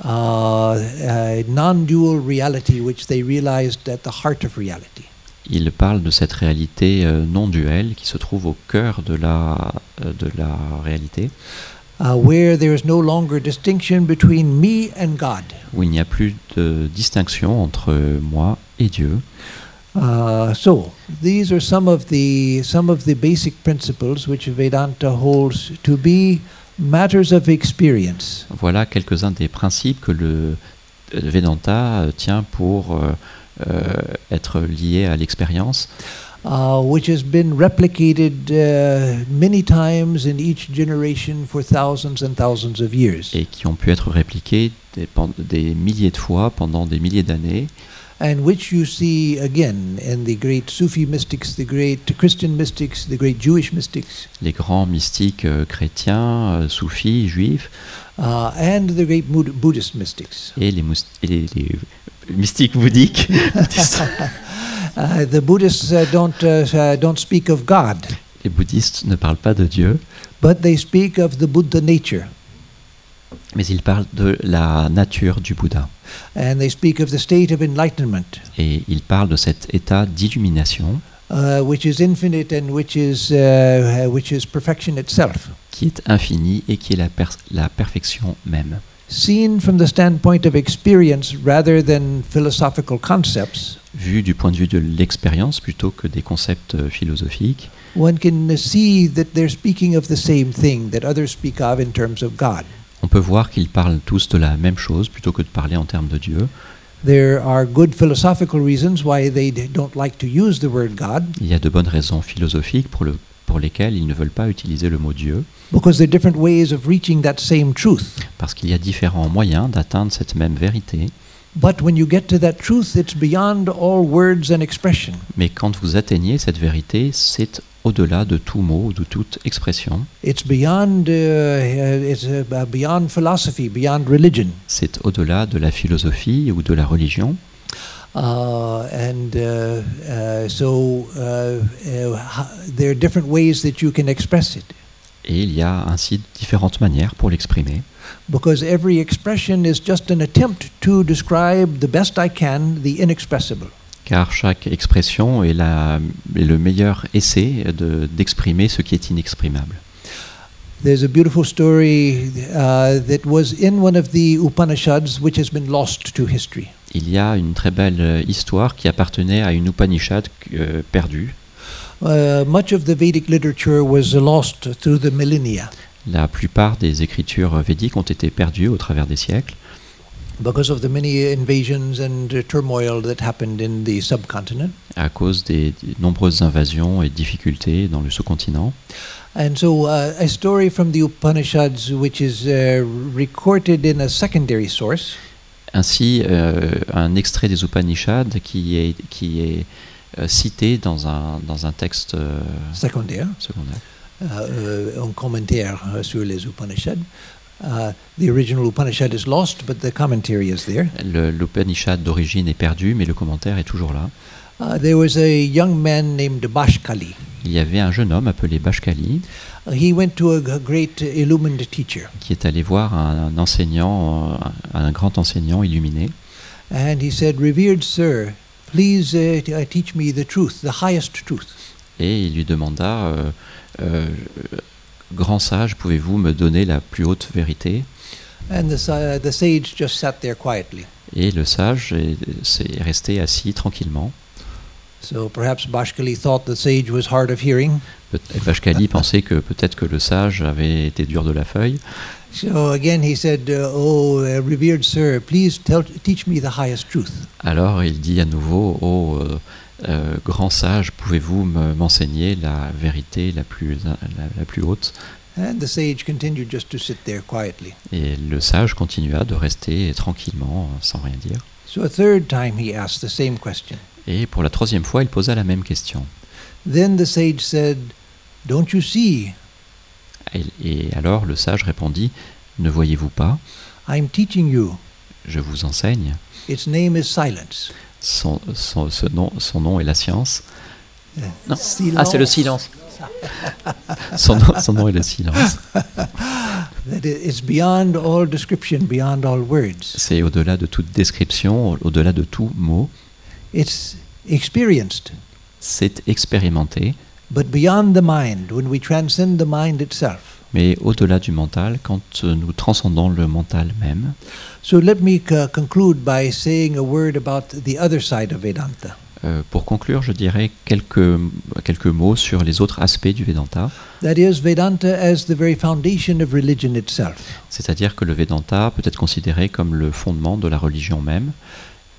uh, uh, non-dual reality which they realized at the heart of reality. Ils parlent de cette réalité euh, non duelle qui se trouve au cœur de la, euh, de la réalité, Uh, where there is no longer distinction between me and God. où il n'y a plus de distinction entre moi et Dieu. Uh, so these are some of the some of the basic principles which Vedanta holds to be matters of experience. Voilà quelques-uns des principes que le euh, Vedanta tient pour euh, être lié à l'expérience, uh, which has been replicated uh, many times in each generation for thousands and thousands of years. et qui ont pu être répliqués des, milliers de fois pendant des milliers d'années, and which you see again in the great Sufi mystics, the great Christian mystics, the great Jewish mystics, les grands mystiques euh, chrétiens, euh, soufis, juifs, uh, and the great Bud- Buddhist mystics. et les, mous- et les- les mystiques bouddhiques. Uh, the Buddhists uh, don't, uh, don't speak of God, les bouddhistes ne parlent pas de Dieu, but they speak of the Buddha nature, mais ils parlent de la nature du Bouddha. and they speak of the state of enlightenment, Et ils parlent de cet état d'illumination which is infinite and which is, which is perfection itself. qui est infini et qui est la, per- la perfection même. Seen from the standpoint of experience rather than philosophical concepts, Vu du point de vue de l'expérience plutôt que des concepts euh, philosophiques, one can see that they're speaking of the same thing that others speak of in terms of God. on peut voir qu'ils parlent tous de la même chose plutôt que de parler en termes de Dieu. There are good philosophical reasons why they don't like to use the word God, Il y a de bonnes raisons philosophiques pour, le, pour lesquelles ils ne veulent pas utiliser le mot Dieu, because there are different ways of reaching that same truth. parce qu'il y a différents moyens d'atteindre cette même vérité. But when you get to that truth, it's beyond all words and expression. Mais quand vous atteignez cette vérité, c'est au-delà de tout mot, de toute expression. Uh, uh. C'est au-delà de la philosophie ou de la religion. Uh, and uh, uh, so uh, uh, there are different ways that you can express it. Et il y a ainsi différentes manières pour l'exprimer. Because every expression is just an attempt to describe the best I can the inexpressible. Car chaque expression est, la, est le meilleur essai de- d'exprimer ce qui est inexprimable. There's a beautiful story uh, that was in one of the Upanishads which has been lost to history. Il y a une très belle euh, histoire qui appartenait à une Upanishad euh, perdue. Uh, much of the Vedic literature was lost through the millennia La plupart des écritures védiques ont été perdues au travers des siècles because of the many invasions and turmoil that happened in the subcontinent. à cause des, des nombreuses invasions et difficultés dans le sous-continent. And so, uh, a story from the Upanishads, which is uh, recorded in a secondary source, Ainsi, euh, un extrait des Upanishads qui est, qui est euh, cité dans un, dans un texte euh, secondaire, secondaire. uh, uh, un commentaire uh, sur les Upanishads. Uh, the original Upanishad is lost, but the commentary is there. L'Upanishad d'origine est perdu, mais le commentaire est toujours là. Uh, there was a young man named Bashkali. Il y avait un jeune homme appelé Bashkali he went to a, great illumined teacher, qui est allé voir un, un enseignant, un grand enseignant illuminé, and he said, "Revered sir, please uh, uh, teach me the truth, the highest truth." et il lui demanda euh, euh, Grand sage, pouvez-vous me donner la plus haute vérité? And the, sa- the sage just sat there quietly. Et le sage est, s'est resté assis tranquillement. So perhaps Bashkali thought the sage was hard of hearing. Bashkali pensait que peut-être que le sage avait été dur de la feuille. So again he said, uh, "Oh, uh, revered sir, please tell, teach me the highest truth." Alors il dit à nouveau Ô euh, euh, grand sage, pouvez-vous me- m'enseigner la vérité la plus, la, la plus haute? And the sage continued just to sit there quietly. Et le sage continua de rester tranquillement, sans rien dire. So a third time he asked the same question. Et pour la troisième fois, il posa la même question. Then the sage said, "Don't you see? Et, et alors le sage répondit Ne voyez-vous pas? I'm teaching you. Je vous enseigne. Its name is silence." Son, son- ce nom, son nom est la science. Non. Silence. Ah, c'est le silence. Son nom, son nom est le silence. That i- it's beyond all description, beyond all words. C'est au-delà de toute description, au-delà de tout mot. It's experienced, C'est expérimenté, but beyond the mind, when we transcend the mind itself. mais au-delà du mental, quand euh, nous transcendons le mental même. So let me c- conclude by saying a word about the other side of Vedanta. Euh, pour conclure, je dirais quelques, quelques mots sur les autres aspects du Vedanta. That is, Vedanta as the very foundation of religion itself. C'est-à-dire que le Vedanta peut être considéré comme le fondement de la religion même.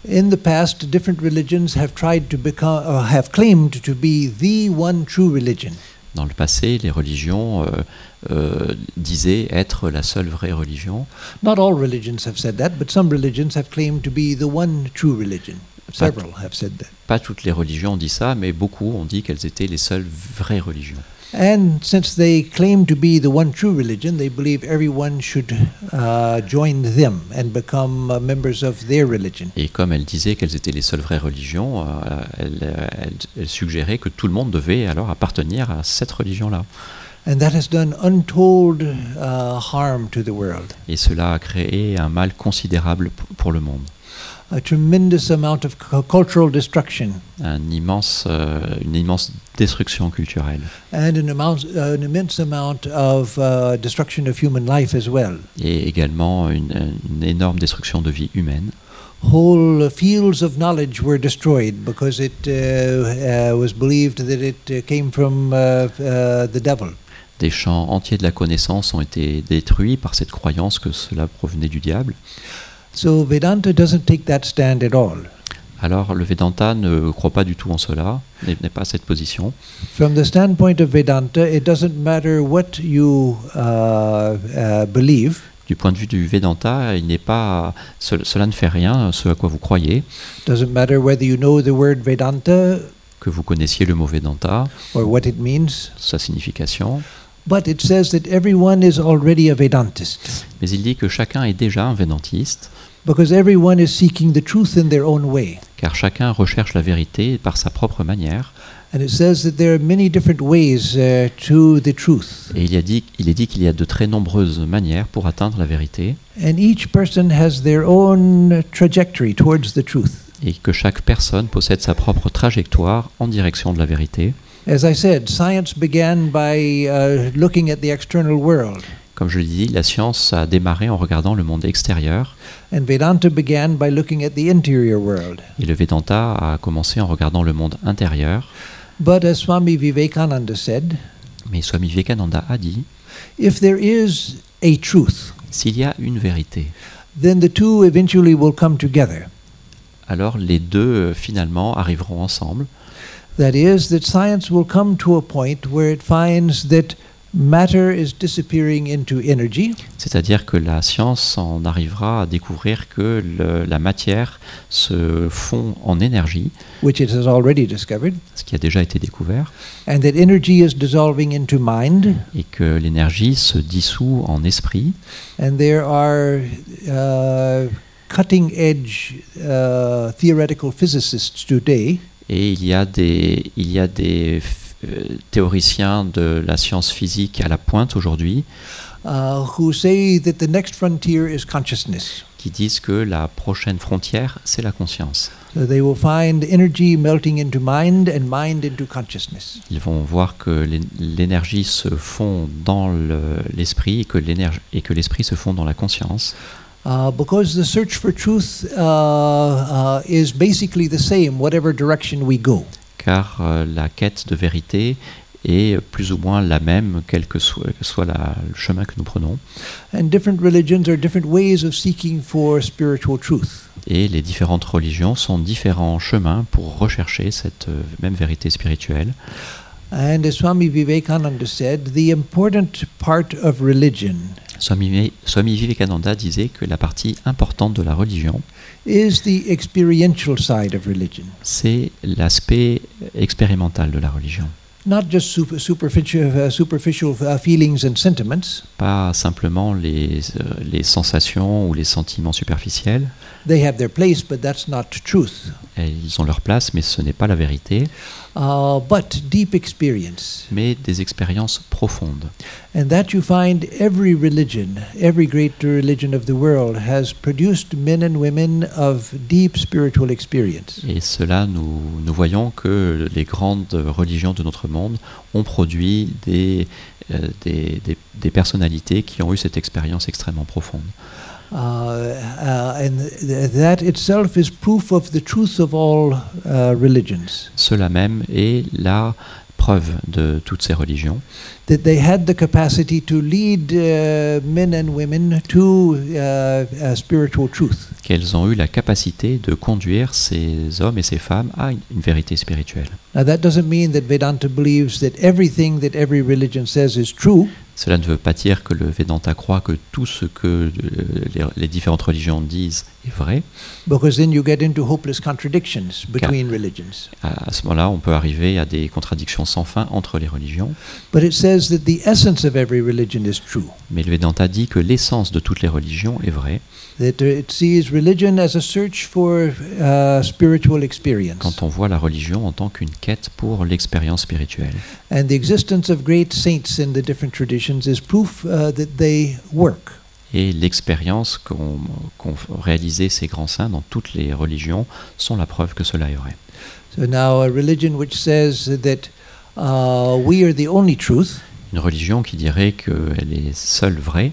In the past, different religions have tried to become, or have claimed to be the one true religion. Dans le passé, les religions euh, euh, disaient être la seule vraie religion. Not all religions have said that, but some religions have claimed to be the one true religion. Several have said that. Pas toutes les religions ont dit ça, mais beaucoup ont dit qu'elles étaient les seules vraies religions. And since they claim to be the one true religion, they believe everyone should uh, join them and become uh, members of their religion. Et comme elles disaient qu'elles étaient les seules vraies religions, euh, elles, elles- elles suggéraient que tout le monde devait alors appartenir à cette religion-là. And that has done untold uh, harm to the world. Et cela a créé un mal considérable pour le monde. A tremendous amount of cu- cultural destruction Un immense, euh, une immense destruction culturelle. and an, amount, uh, an immense amount of uh, destruction of human life as well. Et également une, une énorme destruction de vie humaine. Whole fields of knowledge were destroyed because it uh, uh, was believed that it uh, came from uh, uh, the devil. Des champs entiers de la connaissance ont été détruits par cette croyance que cela provenait du diable. So Vedanta doesn't take that stand at all. Alors le Vedanta ne croit pas du tout en cela, n'est pas à cette position. From the standpoint of Vedanta, it doesn't matter what you uh, uh, believe. Du point de vue du Vedanta, il n'est pas, ce- cela ne fait rien, ce à quoi vous croyez, Doesn't matter whether you know the word Vedanta que vous connaissiez le mot Vedanta, or what it means, sa signification, but it says that everyone is already a Vedantist mais il dit que chacun est déjà un Vedantiste, because everyone is seeking the truth in their own way. car chacun recherche la vérité par sa propre manière, And it says that there are many different ways uh, to the truth. et il, y a dit, il est dit qu'il y a de très nombreuses manières pour atteindre la vérité, And each person has their own trajectory towards the truth. et que chaque personne possède sa propre trajectoire en direction de la vérité. As I said, science began by uh, looking at the external world, Comme je l'ai dit, la science a démarré en regardant le monde extérieur, and Vedanta began by looking at the interior world. et le Vedanta a commencé en regardant le monde intérieur. But as Swami Vivekananda said, Mais Swami Vivekananda a dit, if there is a truth, s'il y a une vérité, then the two eventually will come together. alors les deux euh, finalement arriveront ensemble. That is, that science will come to a point where it finds that matter is disappearing into energy, C'est-à-dire que la science en arrivera à découvrir que le- la matière se fond en énergie, which it has already discovered, ce qui a déjà été découvert, and that energy is dissolving into mind, et que l'énergie se dissout en esprit, and there are uh, cutting edge uh, theoretical physicists today. Et il y a des, il y a des théoriciens de la science physique à la pointe aujourd'hui uh, qui disent que la prochaine frontière, c'est la conscience. So they will find energy melting into mind and mind into consciousness. Ils vont voir que l'é- l'énergie se fond dans le- l'esprit et que l'énergie- et que l'esprit se fond dans la conscience. Uh, because the search for truth uh, uh, is basically the same, whatever direction we go. Car euh, la quête de vérité est plus ou moins la même, quel que soit, que soit la- le chemin que nous prenons. And different religions are different ways of seeking for spiritual truth. Et les différentes religions sont différents chemins pour rechercher cette euh, même vérité spirituelle. And as Swami Vivekananda said, the important part of religion Swami, Swami Vivekananda disait que la partie importante de la religion, c'est l'aspect expérimental de la religion. not just super, superficial, uh, superficial uh, feelings and sentiments. Pas simplement les, euh, les sensations ou les sentiments superficiels. They have their place, but that's not truth. Et Ils ont leur place, mais ce n'est pas la vérité, Uh, but deep experience. mais des expériences profondes. And that you find every religion, every great religion of the world has produced men and women of deep spiritual experience. Et cela, nous, nous voyons que les grandes religions de notre monde ont produit des, euh, des, des- des personnalités qui ont eu cette expérience extrêmement profonde. Uh, uh, and th- that itself is proof of the truth of all uh, religions. Cela même est la preuve de toutes ces religions, that they had the capacity to lead uh, men and women to uh, uh, spiritual truth. qu'elles ont eu la capacité de conduire ces hommes et ces femmes à une, une vérité spirituelle. Now, that doesn't mean that Vedanta believes that everything that every religion says is true, Cela ne veut pas dire que le Vedanta croit que tout ce que euh, les, les différentes religions disent est vrai. because then you get into hopeless contradictions between religions. À, à ce moment-là, on peut arriver à des contradictions sans fin entre les religions. But it says that the essence of every religion is true. Mais le Vedanta dit que l'essence de toutes les religions est vraie. That uh, it sees religion as a search for uh, spiritual experience. quand on voit la religion en tant qu'une quête pour l'expérience spirituelle. And the existence of great saints in the different traditions is proof uh, that they work. Et l'expérience qu'ont qu'ont réalisé ces grands saints dans toutes les religions sont la preuve que cela est vrai. So now, a religion which says that uh, we are the only truth, Une religion qui dirait qu'elle est seule vraie,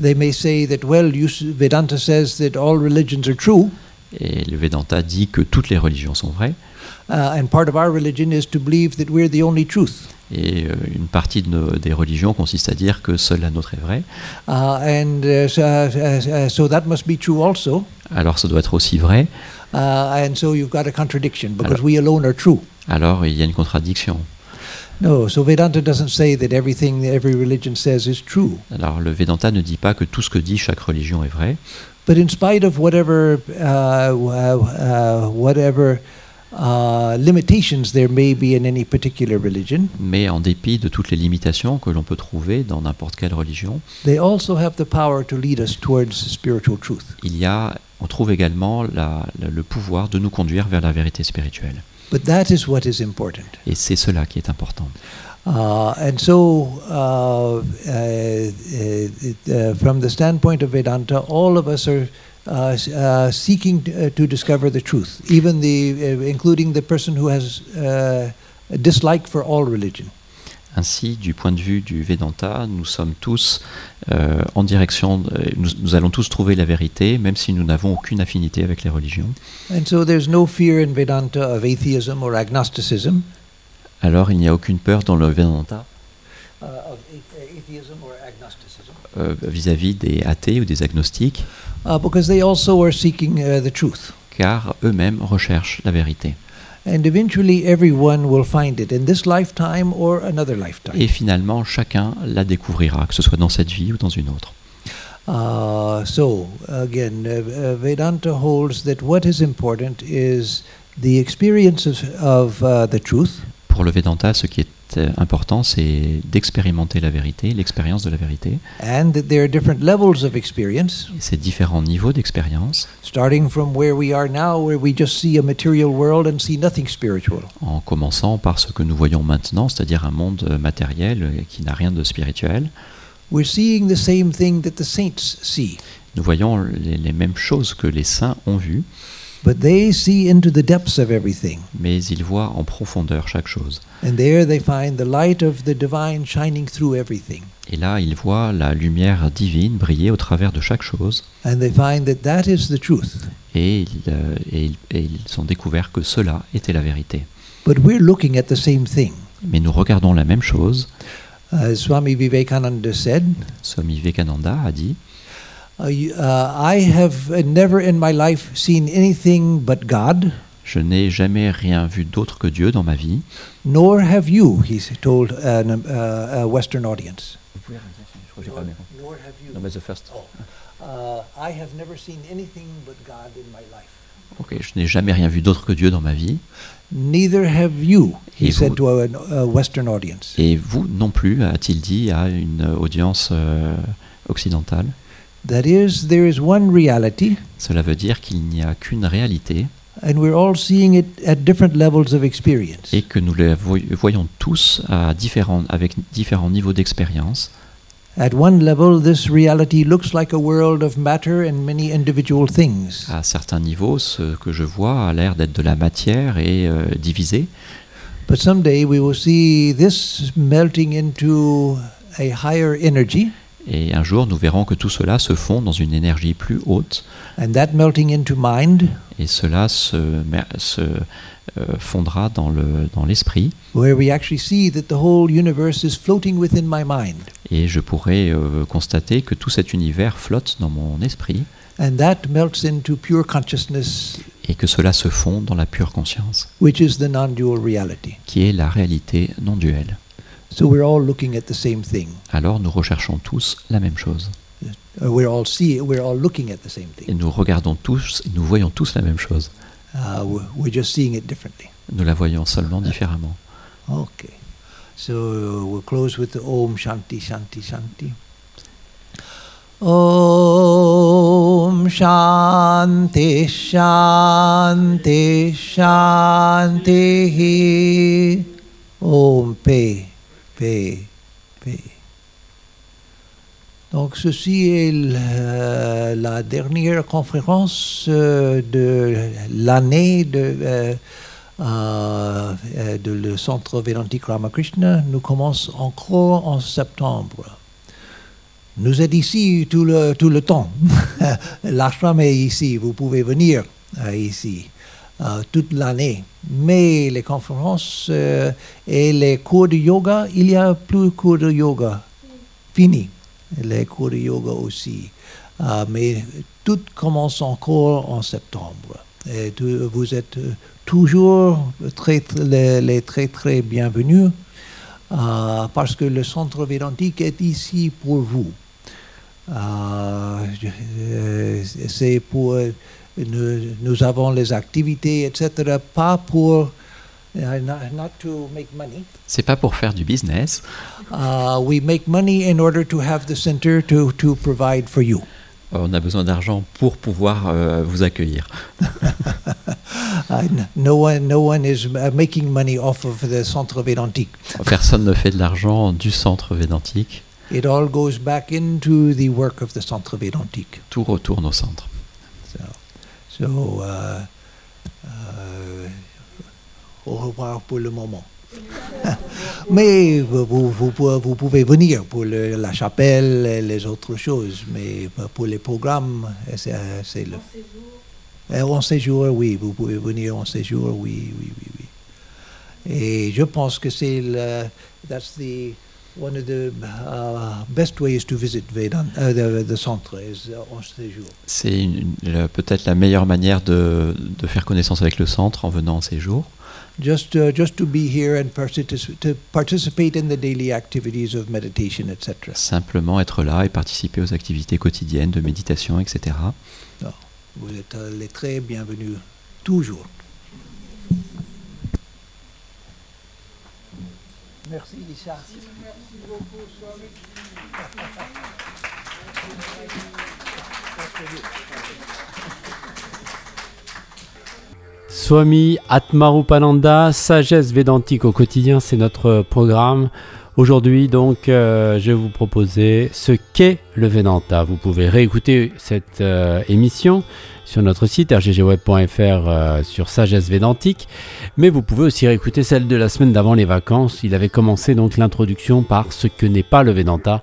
they may say that, well, you, Vedanta says that all religions are true, et le Vedanta dit que toutes les religions sont vraies, uh, and part of our religion is to believe that we're the only truth. Et euh, une partie de nos- des religions consiste à dire que seule la nôtre est vraie, Uh, and uh, so, uh, uh, so that must be true also. alors ça doit être aussi vrai, Uh, and so you've got a contradiction because Alors- we alone are true. alors il y a une contradiction. No, so Vedanta doesn't say that everything every religion says is true. Alors le Vedanta ne dit pas que tout ce que dit chaque religion est vrai, But in spite of whatever uh, uh, uh, whatever uh, limitations there may be in any particular religion, mais en dépit de toutes les limitations que l'on peut trouver dans n'importe quelle religion, they also have the power to lead us towards spiritual truth. il y a, on trouve également la- la- le pouvoir de nous conduire vers la vérité spirituelle. But that is what is important. Et c'est cela qui est important. Uh, and so, uh, uh, uh, uh, from the standpoint of Vedanta, all of us are uh, uh, seeking uh, to discover the truth, even the, uh, including the person who has uh, a dislike for all religion. Ainsi, du point de vue du Vedanta, nous sommes tous euh, en direction, de- nous, nous allons tous trouver la vérité, même si nous n'avons aucune affinité avec les religions. And so, there's no fear in Vedanta of atheism or agnosticism. Alors, il n'y a aucune peur dans le Vedanta Uh, of a- atheism or agnosticism. euh, vis-à-vis des athées ou des agnostiques, Uh, because they also are seeking uh, the truth. car eux-mêmes recherchent la vérité. And eventually, everyone will find it in this lifetime or another lifetime. Et finalement, chacun la découvrira, que ce soit dans cette vie ou dans une autre. Uh, so, again, uh, uh, Vedanta holds that what is important is the experience of, of uh, the truth, Pour le Vedanta, ce qui est euh, important, c'est d'expérimenter la vérité, l'expérience de la vérité, and that there are different levels of experience, et ces différents niveaux d'expérience, starting from where we are now, where we just see a material world and see nothing spiritual. en commençant par ce que nous voyons maintenant, c'est-à-dire un monde euh, matériel euh, qui n'a rien de spirituel. We're seeing the same thing that the saints see, Nous voyons les, les mêmes choses que les saints ont vues, but they see into the depths of everything. mais ils voient en profondeur chaque chose. And there they find the light of the divine shining through everything. Et là, ils voient la lumière divine briller au travers de chaque chose, And they find that that is the truth. et ils, euh, et ils- et ils ont découvert que cela était la vérité. But we're looking at the same thing. Mais nous regardons la même chose. As Swami Vivekananda said, Swami Vivekananda a dit Je n'ai jamais rien vu d'autre que Dieu dans ma vie. nor have you, he told an, uh, a Western audience. Nor have you. Uh, I have never seen anything but God in my life. Ok, je n'ai jamais rien vu d'autre que Dieu dans ma vie. Neither have you, he Et said vous- to a, a Western audience. Et vous non plus, a-t-il dit à une audience euh, occidentale? That is, there is one reality, Cela veut dire qu'il n'y a qu'une réalité and we're all seeing it at different levels of experience. et que nous la voy- voyons tous à différents, avec différents niveaux d'expérience. At one level, this reality looks like a world of matter and many individual things. À certains niveaux, ce que je vois a l'air d'être de la matière et euh, divisé. But someday we will see this melting into a higher energy, Et un jour, nous verrons que tout cela se fond dans une énergie plus haute. And that melting into mind, Et cela se, se, euh, fondra dans le- dans l'esprit. et je pourrai euh, constater que tout cet univers flotte dans mon esprit And that melts into pure consciousness, et que cela se fond dans la pure conscience, which is the non dual reality. qui est la réalité non duelle. So we're all looking at the same thing. Alors nous recherchons tous la même chose. Uh, we're all see we're all looking at the same Et thing. nous regardons tous, nous voyons tous la même chose. Uh, we're, just seeing it differently. Nous la voyons seulement différemment. Okay. So we'll close with the Om Shanti Shanti Shanti. Om Shanti Shanti Shanti Om Paix Paix Paix. Donc ceci est la, dernière conférence euh, de l'année de euh, euh, le centre Védantique Ramakrishna nous commence encore en septembre. Nous êtes ici tout le, tout le temps. L'ashram est ici, vous pouvez venir ici toute l'année. Mais les conférences euh, et les cours de yoga, il y a plus de cours de yoga. Fini. Les cours de yoga aussi. Euh, mais tout commence encore en septembre. Et vous êtes euh, toujours très, les, très très bienvenus euh, parce que le centre védantique est ici pour vous. Euh, euh, c'est pour euh, nous, nous avons les activités, etc. Pas pour money. C'est pas pour faire du business, Uh, we make money in order to have the center to, to provide for you. on a besoin d'argent pour pouvoir euh, vous accueillir. No one, no one is uh, making money off of the centre védantique. Personne ne fait de l'argent du centre védantique, It all goes back into the work of the centre védantique. tout retourne au centre. So, uh, uh, au revoir pour le moment. mais vous, vous, vous pou- vous pouvez venir pour le- la chapelle et les autres choses, mais pour les programmes, c'est le. En séjour, oui, vous pouvez venir en séjour, oui, oui, oui, oui. Et je pense que c'est le, that's the one of the uh, best ways to visit Vedant, uh, the, the centre is uh, en séjour. C'est peut-être la meilleure manière de, de faire connaissance avec le centre en venant en séjour. just uh, just to be here and particip- to participate in the daily activities of meditation, etc. Simplement être là et participer aux activités quotidiennes de méditation, etc. Vous êtes euh, les très bienvenus toujours. Merci, Isha. Swami Atmarupananda, sagesse védantique au quotidien, c'est notre programme. Aujourd'hui, donc, euh, je vais vous proposer ce qu'est le Vedanta. Vous pouvez réécouter cette euh, émission sur notre site rggweb.fr euh, sur sagesse védantique, mais vous pouvez aussi réécouter celle de la semaine d'avant les vacances. Il avait commencé donc l'introduction par ce que n'est pas le Vedanta.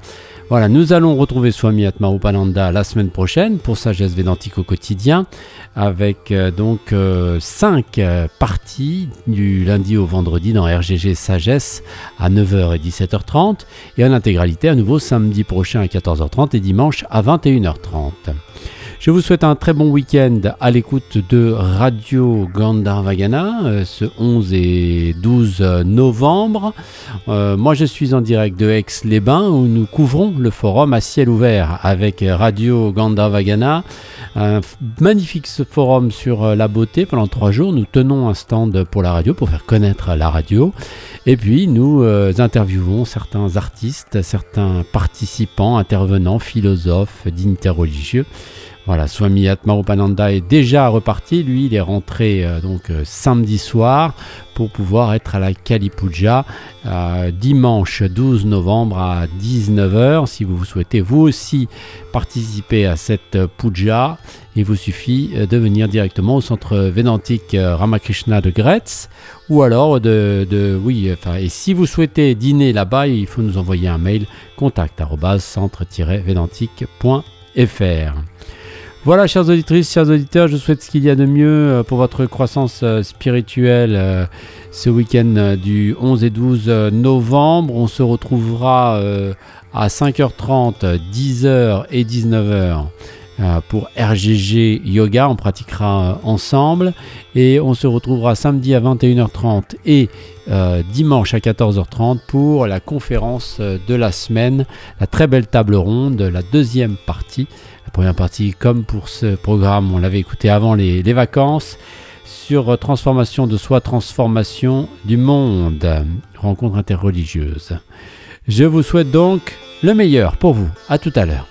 Voilà, nous allons retrouver Swami Atmarupananda la semaine prochaine pour Sagesse Védantique au quotidien avec euh, donc 5 parties du lundi au vendredi dans RGG Sagesse à 9h et 17h30 et en intégralité à nouveau samedi prochain à 14h30 et dimanche à 21h30. Je vous souhaite un très bon week-end à l'écoute de Radio Gandharvagana euh, ce 11 et 12 novembre. Euh, moi je suis en direct de Aix-les-Bains où nous couvrons le forum à ciel ouvert avec Radio Gandharvagana. Un magnifique forum sur euh, la beauté pendant trois jours. Nous tenons un stand pour la radio, pour faire connaître la radio. Et puis nous interviewons certains artistes, certains participants, intervenants, philosophes, dignitaires religieux. Voilà, Swami Atmarupananda est déjà reparti. Lui, il est rentré euh, donc euh, samedi soir pour pouvoir être à la Kali Puja euh, dimanche 12 novembre à 19h. Si vous souhaitez vous aussi participer à cette puja, il vous suffit de venir directement au centre védantique Ramakrishna de Gretz ou alors de, oui, et si vous souhaitez dîner là-bas, il faut nous envoyer un mail contact védantique.fr. Voilà, chers auditrices, chers auditeurs, je souhaite ce qu'il y a de mieux euh, pour votre croissance euh, spirituelle euh, ce week-end du 11 et 12 novembre. On se retrouvera à 5h30, 10h et 19h pour RGG Yoga. On pratiquera ensemble et on se retrouvera samedi à 21h30 et dimanche à 14h30 pour la conférence de la semaine, la très belle table ronde, la deuxième partie première partie, comme pour ce programme, on l'avait écouté avant les, vacances, sur transformation de soi, transformation du monde, rencontre interreligieuse. Je vous souhaite donc le meilleur pour vous. À tout à l'heure.